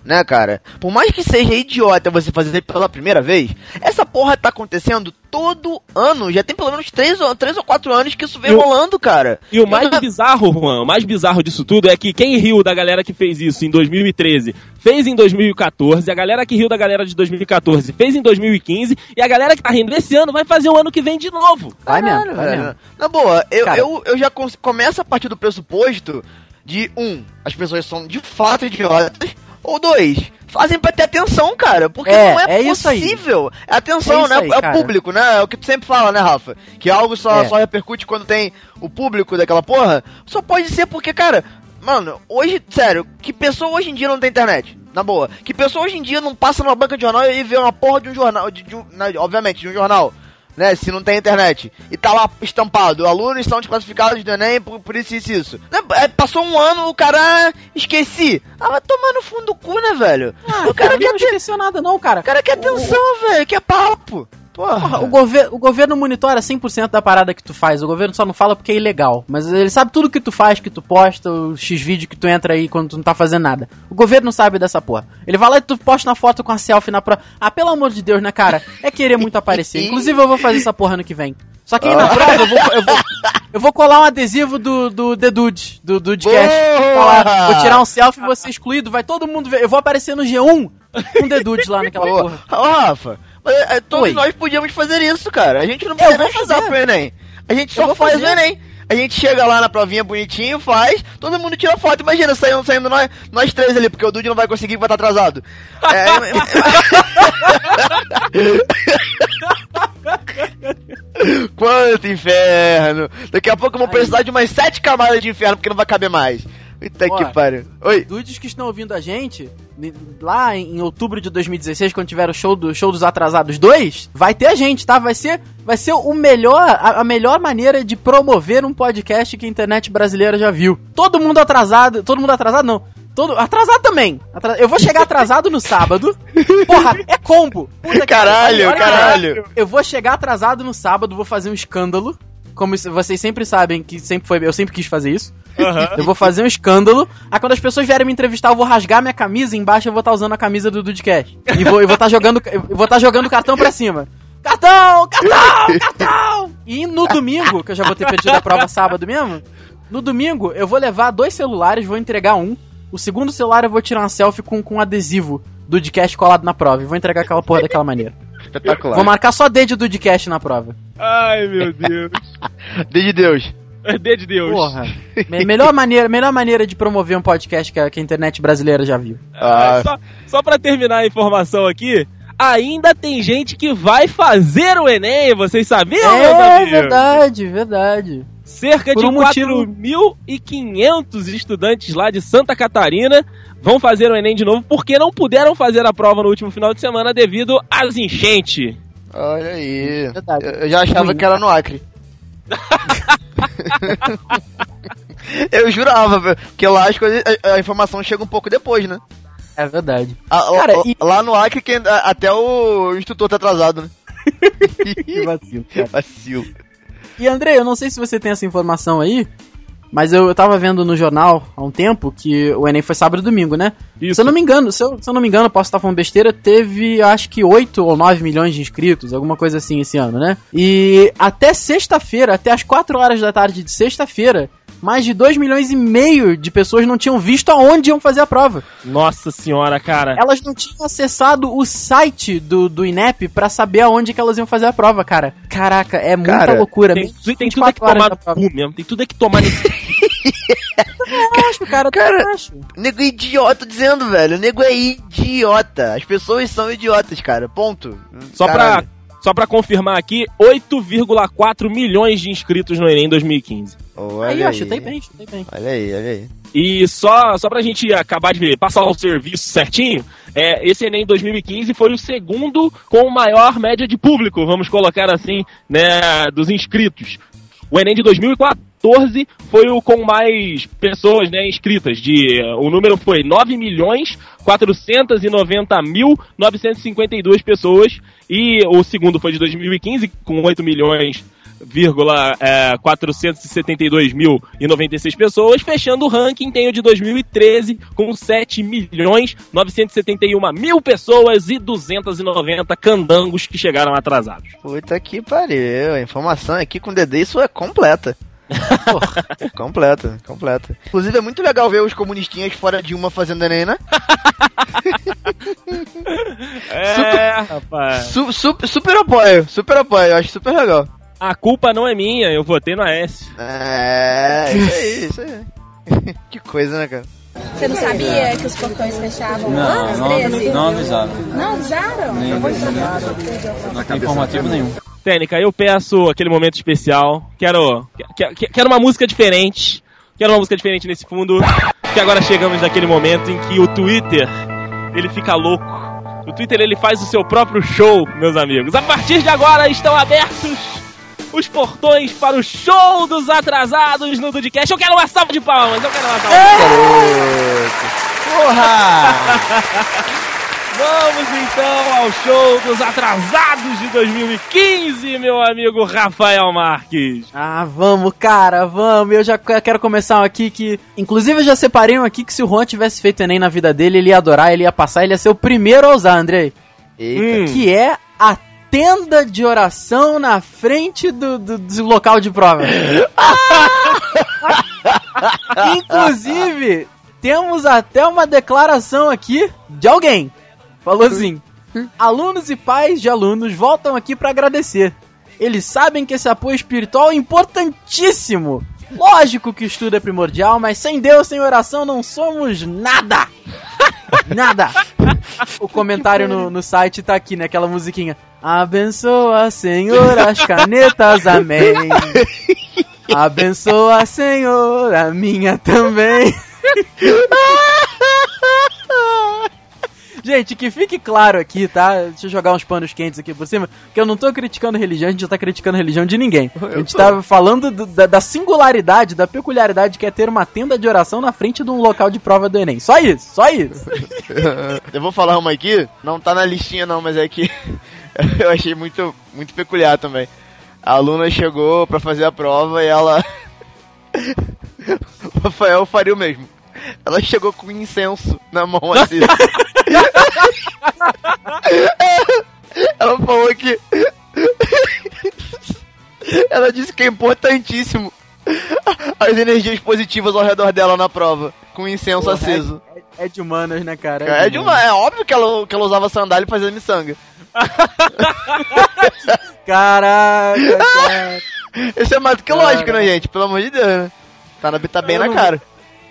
Né, cara? Por mais que seja idiota você fazer pela primeira vez, essa porra tá acontecendo todo ano. Já tem pelo menos três ou, três ou quatro anos que isso vem E o- rolando, cara. E o mais bizarro, Juan, o mais bizarro disso tudo é que quem riu da galera que fez isso em 2013 fez em 2014, a galera que riu da galera de 2014 fez em 2015, e a galera que tá rindo desse ano vai fazer o ano que vem de novo. Vai mesmo, vai mesmo. Na boa, eu, Cara. eu, eu já começo a partir do pressuposto de, um, as pessoas são de fato idiotas, ou dois, fazem pra ter atenção, cara, porque É, não é, é possível. É atenção, É né? aí, é cara. público, né? É o que tu sempre fala, né, Rafa? Que algo só, É. só repercute quando tem o público daquela porra. Só pode ser porque, cara, mano, hoje, sério, que pessoa hoje em dia não tem internet? Na boa. Que pessoa hoje em dia não passa numa banca de jornal e vê uma porra de um jornal, de, de um- né, obviamente, de um jornal. Né, se não tem internet. E tá lá estampado, alunos estão desclassificados do Enem por, por isso, isso, isso. Né, é, passou um ano, o cara, ah, esqueci. Ah, vai tomar no fundo do cu, né, velho? Ah, o cara, cara, quer, não ter- esqueceu nada não, cara. o cara quer atenção, velho, quer papo. Porra. Porra, o, gover o governo monitora 100% da parada que tu faz. O governo só não fala porque é ilegal. Mas ele sabe tudo que tu faz, que tu posta, o X-vídeo que tu entra aí quando tu não tá fazendo nada. O governo não sabe dessa porra. Ele vai lá e tu posta uma foto com a selfie na prova. Ah, pelo amor de Deus, né, cara? É querer muito aparecer. Inclusive, eu vou fazer essa porra ano que vem. Só que aí na prova eu vou, eu vou, eu vou colar um adesivo do, do The Dude, do Dudecast. Vou tirar um selfie e vou ser excluído. Vai todo mundo ver. Eu vou aparecer no G1 com The Dude lá naquela Boa. porra. Ô, Rafa, mas, é, todos Oi. nós podíamos fazer isso, cara. A gente não precisa nem fazer. pro Enem. A gente só faz fazer. o Enem. A gente chega lá na provinha bonitinho, faz, todo mundo tira foto. Imagina, saindo, saindo nós, nós três ali, porque o Dude não vai conseguir, vai estar atrasado. É, Quanto inferno! Daqui a pouco eu vou precisar de umas sete camadas de inferno, porque não vai caber mais. Puta Ó. que pariu. Oi. Dudes que estão ouvindo a gente, lá em, outubro de 2016, quando tiver o show, do, show dos Atrasados 2, vai ter a gente, tá? Vai ser, vai ser o melhor, a, a melhor maneira de promover um podcast que a internet brasileira já viu. Todo mundo atrasado, todo mundo atrasado não. Todo, atrasado também. Eu vou chegar atrasado no sábado. Porra, é combo. Puta que Caralho, pariu. Olha, caralho. Eu vou chegar atrasado no sábado, vou fazer um escândalo. Como vocês sempre sabem que sempre foi, eu sempre quis fazer isso. Eu vou fazer um escândalo. Aí quando as pessoas vierem me entrevistar, eu vou rasgar minha camisa e embaixo eu vou estar usando a camisa do Dudcast. E vou estar tá jogando, eu vou estar jogando o cartão pra cima. Cartão, cartão, cartão! E no domingo, que eu já vou ter perdido a prova sábado mesmo, no domingo eu vou levar dois celulares, vou entregar um. O segundo celular eu vou tirar uma selfie com, com um adesivo do Dudcast colado na prova. E vou entregar aquela porra daquela maneira. Espetacular. Vou marcar só D de Dudcast na prova. Ai, meu Deus. Desde Deus. D de Deus. Porra. Me- melhor, maneira, melhor maneira de promover um podcast que a, que a internet brasileira já viu. Ah, Só, só pra terminar a informação aqui, ainda tem gente que vai fazer o Enem, vocês sabiam, meus É verdade, verdade. Cerca Por de um motivo- 4.500 estudantes lá de Santa Catarina vão fazer o Enem de novo porque não puderam fazer a prova no último final de semana devido às enchentes. olha aí. Verdade. Eu, já achava que era no Acre. eu jurava, velho, porque lá as coisas, a, informação chega um pouco depois, né? É verdade. A- lá- Cara, lá, e- lá no Acre, quem- a- até o instrutor tá atrasado, né? Que vacilo, cara. Vacilo. E André, eu não sei se você tem essa informação aí, mas eu, eu tava vendo no jornal há um tempo que o Enem foi sábado e domingo, né? Isso. Se eu não me engano, se eu, se eu não me engano, posso estar falando besteira, teve acho que 8 ou 9 milhões de inscritos, alguma coisa assim esse ano, né? E até sexta-feira, até as 4 horas da tarde de sexta-feira, mais de 2 milhões e meio de pessoas não tinham visto aonde iam fazer a prova. Nossa senhora, cara. Elas não tinham acessado o site do, do INEP pra saber aonde que elas iam fazer a prova, cara. Caraca, é muita Cara, loucura. Tem, Menos tem tudo é que 24 horas tomar no mesmo. Tem tudo é que tomar nesse... Eu acho, cara, Cara, eu acho. Nego é idiota dizendo, velho. Nego é idiota. As pessoas são idiotas, cara. Ponto. Só Caralho. pra, só pra confirmar aqui, 8,4 milhões de inscritos no Enem 2015. Olha Aí, aí, chutei bem, chutei bem. Olha aí, olha aí. E só, só pra gente acabar de passar o serviço certinho, é, esse Enem 2015 foi o segundo com maior média de público, vamos colocar assim, né, dos inscritos. O Enem de 2014 foi o com mais pessoas né, inscritas. De, o número foi 9 milhões 490 mil 952 pessoas. E o segundo foi de 2015, com 8 milhões vírgula, é, 472 mil 96 pessoas, fechando o ranking tem o de 2013 com 7 milhões 971 mil pessoas e 290 candangos que chegaram atrasados. Puta que pariu. A informação aqui com o Dedê, isso é completa. completa, completa. Inclusive é muito legal ver os comunistinhas fora de uma fazendo Enem, né? É, rapaz. Su- su- super apoio, super apoio, acho super legal. A culpa não é minha, eu votei no Aécio. É, isso aí, isso aí. que coisa, né, cara? Você não sabia que os portões fechavam lá às Não, 13? não, não avisaram. Não avisaram? Nem vou avisaram. Não tem informativo nenhum. Técnica, eu peço aquele momento especial. Quero, que- que- quero uma música diferente. Quero uma música diferente nesse fundo. Que agora chegamos naquele momento em que o Twitter ele fica louco. O Twitter ele faz o seu próprio show, meus amigos. A partir de agora estão abertos os portões para o show dos atrasados no Dudcast. Eu quero uma salva de palmas. Eu quero uma salva de palmas. Porra! Vamos então ao show dos atrasados de 2015, meu amigo Rafael Marques. Ah, vamos, cara, vamos. Eu já que- quero começar um aqui que. Inclusive, eu já separei um aqui que se o Juan tivesse feito Enem na vida dele, ele ia adorar, ele ia passar, ele ia ser o primeiro a usar, Andrei. Eita. Hum. Que é a tenda de oração na frente do, do, do local de prova. Inclusive, temos até uma declaração aqui de alguém. Falou assim: alunos e pais de alunos voltam aqui para agradecer. Eles sabem que esse apoio espiritual é importantíssimo. Lógico que o estudo é primordial, mas sem Deus, sem oração, não somos nada. Nada. O comentário no, no site tá aqui, né? Aquela musiquinha. Abençoa, Senhor, as canetas, amém. Abençoa, Senhor, a minha também. Gente, que fique claro aqui, tá? Deixa eu jogar uns panos quentes aqui por cima, que eu não tô criticando religião, a gente não tá criticando religião de ninguém. A gente tá falando do- da, da singularidade, da peculiaridade que é ter uma tenda de oração na frente de um local de prova do Enem. Só isso, só isso. Eu vou falar uma aqui, não tá na listinha não, mas é que eu achei muito, muito peculiar também. A aluna chegou pra fazer a prova e ela. o Rafael faria o mesmo. Ela chegou com incenso na mão assim. ela falou que. ela disse que é importantíssimo as energias positivas ao redor dela na prova, com incenso Porra, aceso. É de humanas, né, cara? É, de uma, é óbvio que ela, que ela usava sandália e fazia miçanga. Caraca, cara. Isso é mais do que lógico, né, gente? Pelo amor de Deus, né? Tá, na, tá bem Eu na cara.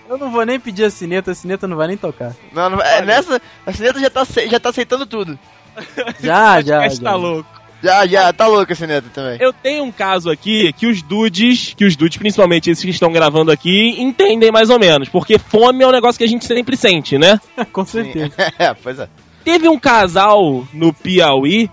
Eu não vou nem pedir a sineta, a sineta não vai nem tocar. Não, não- é, nessa, a Cineta já tá, já tá aceitando tudo. Já, já. Já. tá louco. Já, já, tá louca a Cineta também. Eu tenho um caso aqui que os dudes, que os dudes, principalmente esses que estão gravando aqui, entendem mais ou menos. Porque fome é um negócio que a gente sempre sente, né? Com certeza. É, pois é. Teve um casal no Piauí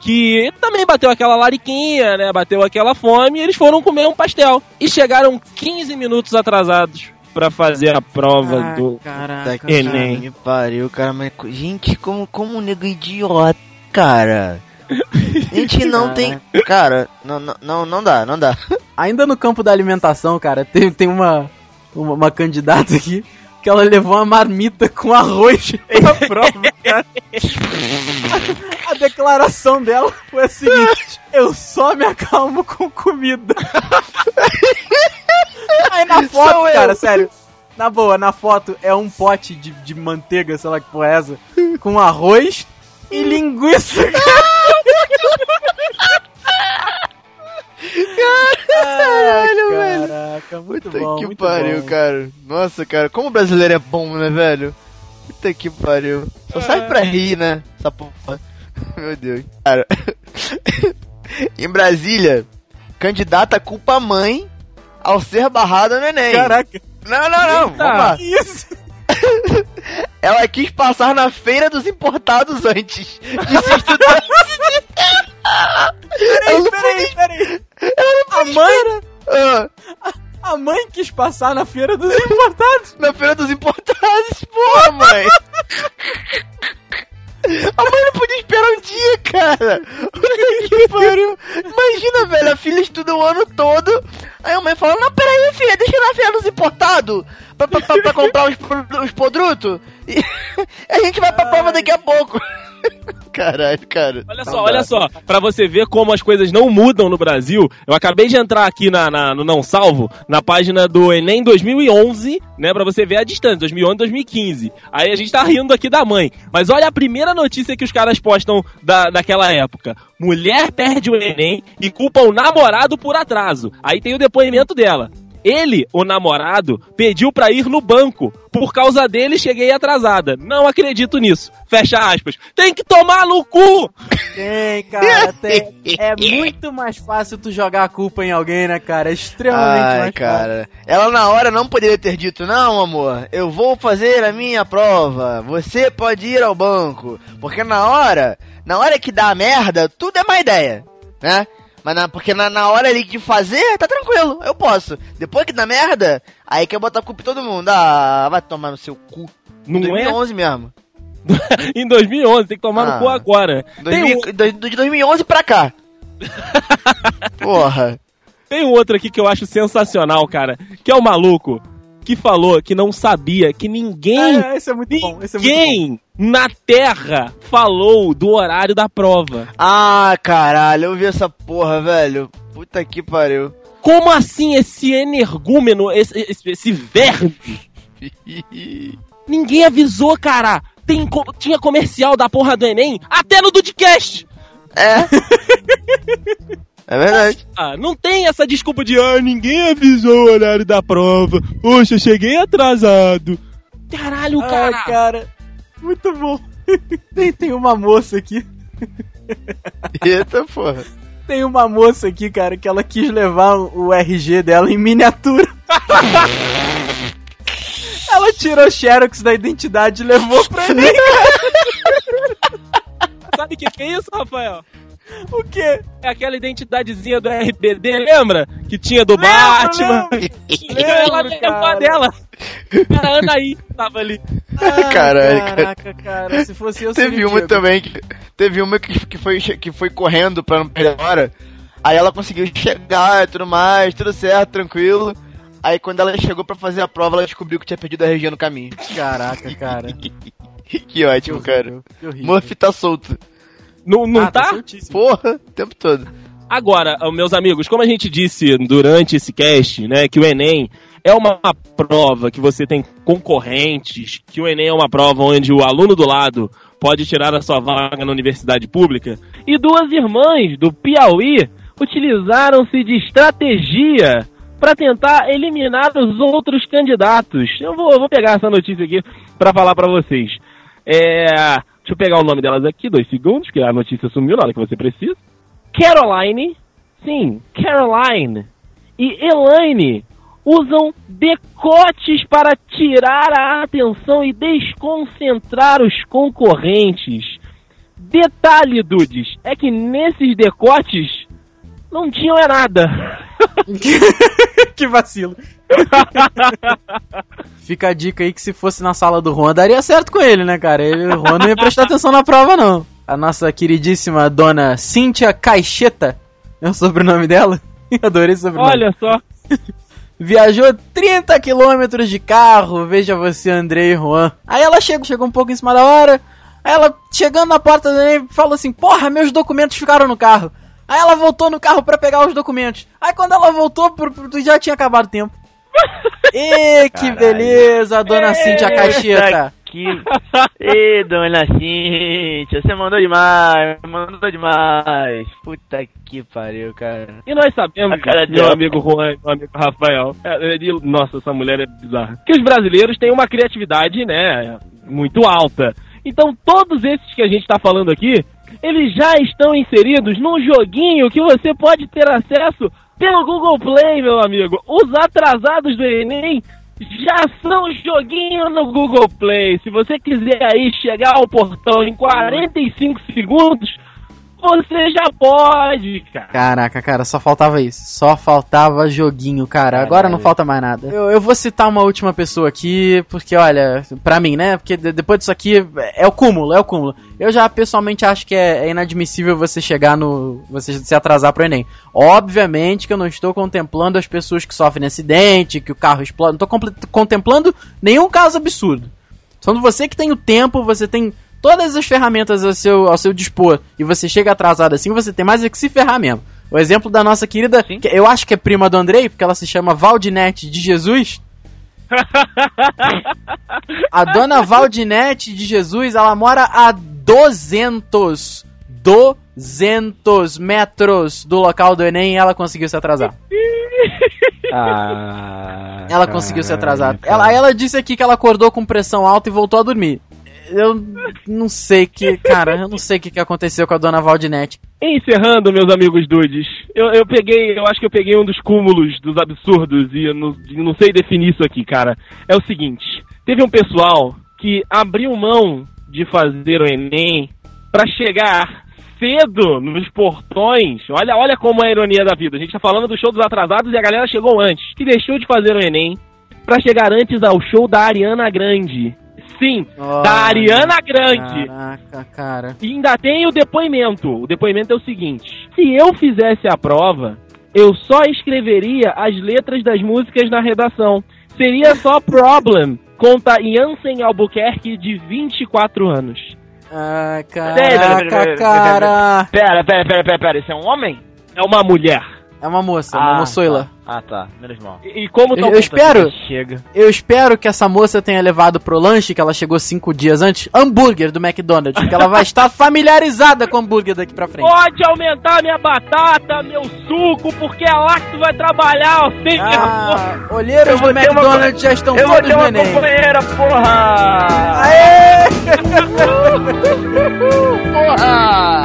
que também bateu aquela lariquinha, né? Bateu aquela fome e eles foram comer um pastel. E chegaram 15 minutos atrasados pra fazer a prova Ah, do caraca. Enem. Me pariu, cara, mas. Gente, como, como um nego idiota, cara. A gente não tem. Cara, não, não, não, não dá, não dá. Ainda no campo da alimentação, cara, tem, tem uma, uma, uma candidata aqui que ela levou uma marmita com arroz pra prova, cara. A declaração dela foi a seguinte: Eu só me acalmo com comida. Aí na foto, Sou eu. cara, sério. Na boa, na foto é um pote de, de manteiga, sei lá que porra é essa, com arroz e linguiça. Caralho, velho. Caraca, muito Puta bom. que muito pariu, bom. cara. Nossa, cara, como o brasileiro é bom, né, velho? Puta que pariu. Só sai pra rir, né? Essa porra. Meu Deus. Cara, em Brasília, candidata culpa a mãe ao ser barrada no Enem. Caraca, Não, não, não. Vamos lá. isso? Ela quis passar na feira dos importados antes de se estudar. Ela não Peraí, peraí. A mãe, Ah, a mãe quis passar na feira dos importados. na feira dos importados, porra, mãe. A mãe não podia esperar um dia, cara. Que pariu. Imagina, velho, a filha estuda o ano todo. Aí a mãe fala: Não, peraí, filha, deixa na feira dos importados pra, pra, pra- pra comprar os, os podrutos. E a gente vai pra prova daqui a pouco. Caralho, cara. Olha só, olha só, pra você ver como as coisas não mudam no Brasil, eu acabei de entrar aqui na, na- no Não Salvo, na página do Enem 2011, né, pra você ver a distância, 2011 2015. Aí a gente tá rindo aqui da mãe, mas olha a primeira notícia que os caras postam da, daquela época. Mulher perde o Enem e culpa o namorado por atraso. Aí tem o depoimento dela. Ele, o namorado, pediu pra ir no banco. Por causa dele, cheguei atrasada. Não acredito nisso. Fecha aspas. Tem que tomar no cu! Tem, cara, tem. É muito mais fácil tu jogar a culpa em alguém, né, cara? É extremamente Ai, mais cara. Ela na hora não poderia ter dito, não, amor, eu vou fazer a minha prova. Você pode ir ao banco. Porque na hora, na hora que dá merda, tudo é má ideia, né? Mas na, porque na, na hora ali de fazer, tá tranquilo, eu posso. Depois que dá merda, aí quer botar a culpa em todo mundo. Ah, vai tomar no seu cu. Não é? 2011 mesmo. em 2011, tem que tomar Ah. no cu agora. Tem, 2000, um, do- de 2011 pra cá. Porra. tem um outro aqui que eu acho sensacional, cara, que é o maluco que falou que não sabia que ninguém, É, esse é muito bom. Esse é muito bom. Na Terra falou do horário da prova. Ah, caralho, eu vi essa porra, velho. Puta que pariu. Como assim esse energúmeno, esse, esse, esse verme? Ninguém avisou, cara. Tem, tinha comercial da porra do Enem até no Dudcast. É. É verdade. Ah, não tem essa desculpa de ah, ninguém avisou o horário da prova. Poxa, cheguei atrasado. Caralho, cara. Ai, cara. Muito bom. Tem, tem uma moça aqui. Eita porra. Tem uma moça aqui, cara, que ela quis levar o RG dela em miniatura. Ela tirou xerox da identidade e levou pro Enem. Sabe o que, que é isso, Rafael? O quê? É aquela identidadezinha do RBD, lembra? Que tinha do Lembro, Batman. Ela Lembro, levou a cara. dela. Cara, Anaí tava ali. Ah, Caralho, cara. Caraca, cara. Se fosse eu, Teve uma Diego. também que. Teve uma que, que, foi, que foi correndo pra não perder a hora. Aí ela conseguiu chegar e tudo mais, tudo certo, tranquilo. Aí quando ela chegou pra fazer a prova, ela descobriu que tinha perdido a região no caminho. Caraca, cara. que ótimo, cara. Que horrível. Murphy tá solto. Não, não Ah, tá? soltíssimo. Porra, o tempo todo. Agora, meus amigos, como a gente disse durante esse cast, né, que o Enem é uma prova que você tem concorrentes, que o Enem é uma prova onde o aluno do lado pode tirar a sua vaga na universidade pública, e duas irmãs do Piauí utilizaram-se de estratégia para tentar eliminar os outros candidatos. Eu vou, eu vou pegar essa notícia aqui para falar para vocês. É, deixa eu pegar o nome delas aqui, dois segundos, que a notícia sumiu na hora que você precisa. Caroline, sim, Caroline e Elaine usam decotes para tirar a atenção e desconcentrar os concorrentes. Detalhe, Dudes, é que nesses decotes não tinham é nada. que vacilo. Fica a dica aí que se fosse na sala do Juan, daria certo com ele, né, cara? Ele, o Juan não ia prestar atenção na prova, não. A nossa queridíssima dona Cíntia Caixeta, é o sobrenome dela? Adorei esse sobrenome. Olha só. Viajou 30 quilômetros de carro, veja você, Andrei e Juan. Aí ela chegou, chegou um pouco em cima da hora. Aí ela, chegando na porta do Enem, falou assim: Porra, meus documentos ficaram no carro. Aí ela voltou no carro pra pegar os documentos. Aí quando ela voltou, já tinha acabado o tempo. Ê, que beleza, dona Cíntia Caixeta. Que... Ê, dona Cintia, você mandou demais, mandou demais. Puta que pariu, cara. E nós sabemos, cara meu dela. amigo Juan, meu amigo Rafael, é, ele- nossa, essa mulher é bizarra. Que os brasileiros têm uma criatividade, né, muito alta. Então, todos esses que a gente tá falando aqui, eles já estão inseridos num joguinho que você pode ter acesso pelo Google Play, meu amigo. Os atrasados do Enem já são joguinho no Google Play. Se você quiser aí chegar ao portão em 45 segundos, você já pode, cara. Caraca, cara, só faltava isso. Só faltava joguinho, cara. Agora não falta mais nada. Eu, eu vou citar uma última pessoa aqui, porque, olha, pra mim, né? Porque de- depois disso aqui é o cúmulo, é o cúmulo. Eu já pessoalmente acho que é, é inadmissível você chegar no. você se atrasar pro Enem. Obviamente que eu não estou contemplando as pessoas que sofrem acidente, que o carro explode. Não tô comple- contemplando nenhum caso absurdo. Só você que tem o tempo, você tem todas as ferramentas ao seu, ao seu dispor e você chega atrasado assim, você tem mais é que se ferrar mesmo. O exemplo da nossa querida, que eu acho que é prima do Andrei, porque ela se chama Valdinete de Jesus. A dona Valdinete de Jesus, ela mora a 200, 200 metros do local do Enem e ela conseguiu se atrasar. Ah, Ela conseguiu se atrasar. Ela, ela disse aqui que ela acordou com pressão alta e voltou a dormir. Eu não sei que, cara, eu não sei o que, que aconteceu com a dona Valdinete. Encerrando, meus amigos dudes, eu, eu peguei, eu acho que eu peguei um dos cúmulos dos absurdos e eu não, não sei definir isso aqui, cara. É o seguinte, teve um pessoal que abriu mão de fazer o Enem pra chegar cedo nos portões. Olha, olha como é a ironia da vida. A gente tá falando do show dos atrasados e a galera chegou antes. Que deixou de fazer o Enem pra chegar antes ao show da Ariana Grande. Sim, da Ariana Grande. Caraca, cara. E ainda tem o depoimento. O depoimento é o seguinte: se eu fizesse a prova, eu só escreveria as letras das músicas na redação. Seria só Problem. Conta Jansen Albuquerque, de 24 anos. Ah, pera, caraca, pera, cara. Pera, pera, pera, pera, pera, isso é um homem? É uma mulher. É uma moça, uma moçoila. Tá. Ah, tá, menos mal. E, e como Eu, tá eu espero, Chega. eu espero que essa moça tenha levado pro lanche, que ela chegou cinco dias antes, hambúrguer do McDonald's, porque ela vai estar familiarizada com hambúrguer daqui pra frente. Pode aumentar minha batata, meu suco, porque é lá que tu vai trabalhar, vergonha. Ah, olheiros Eu do ter uma McDonald's já estão Eu vou todos uma Enem. companheira, porra! Aê! Porra!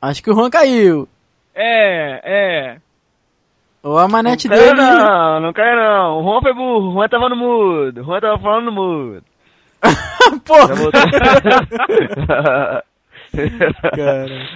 Acho que o Juan caiu. É, é. Ou a manete Não caiu dele. não, não caiu não. O Juan foi burro, o Juan tava no mudo. O Juan tava falando no mudo. Voltou. cara.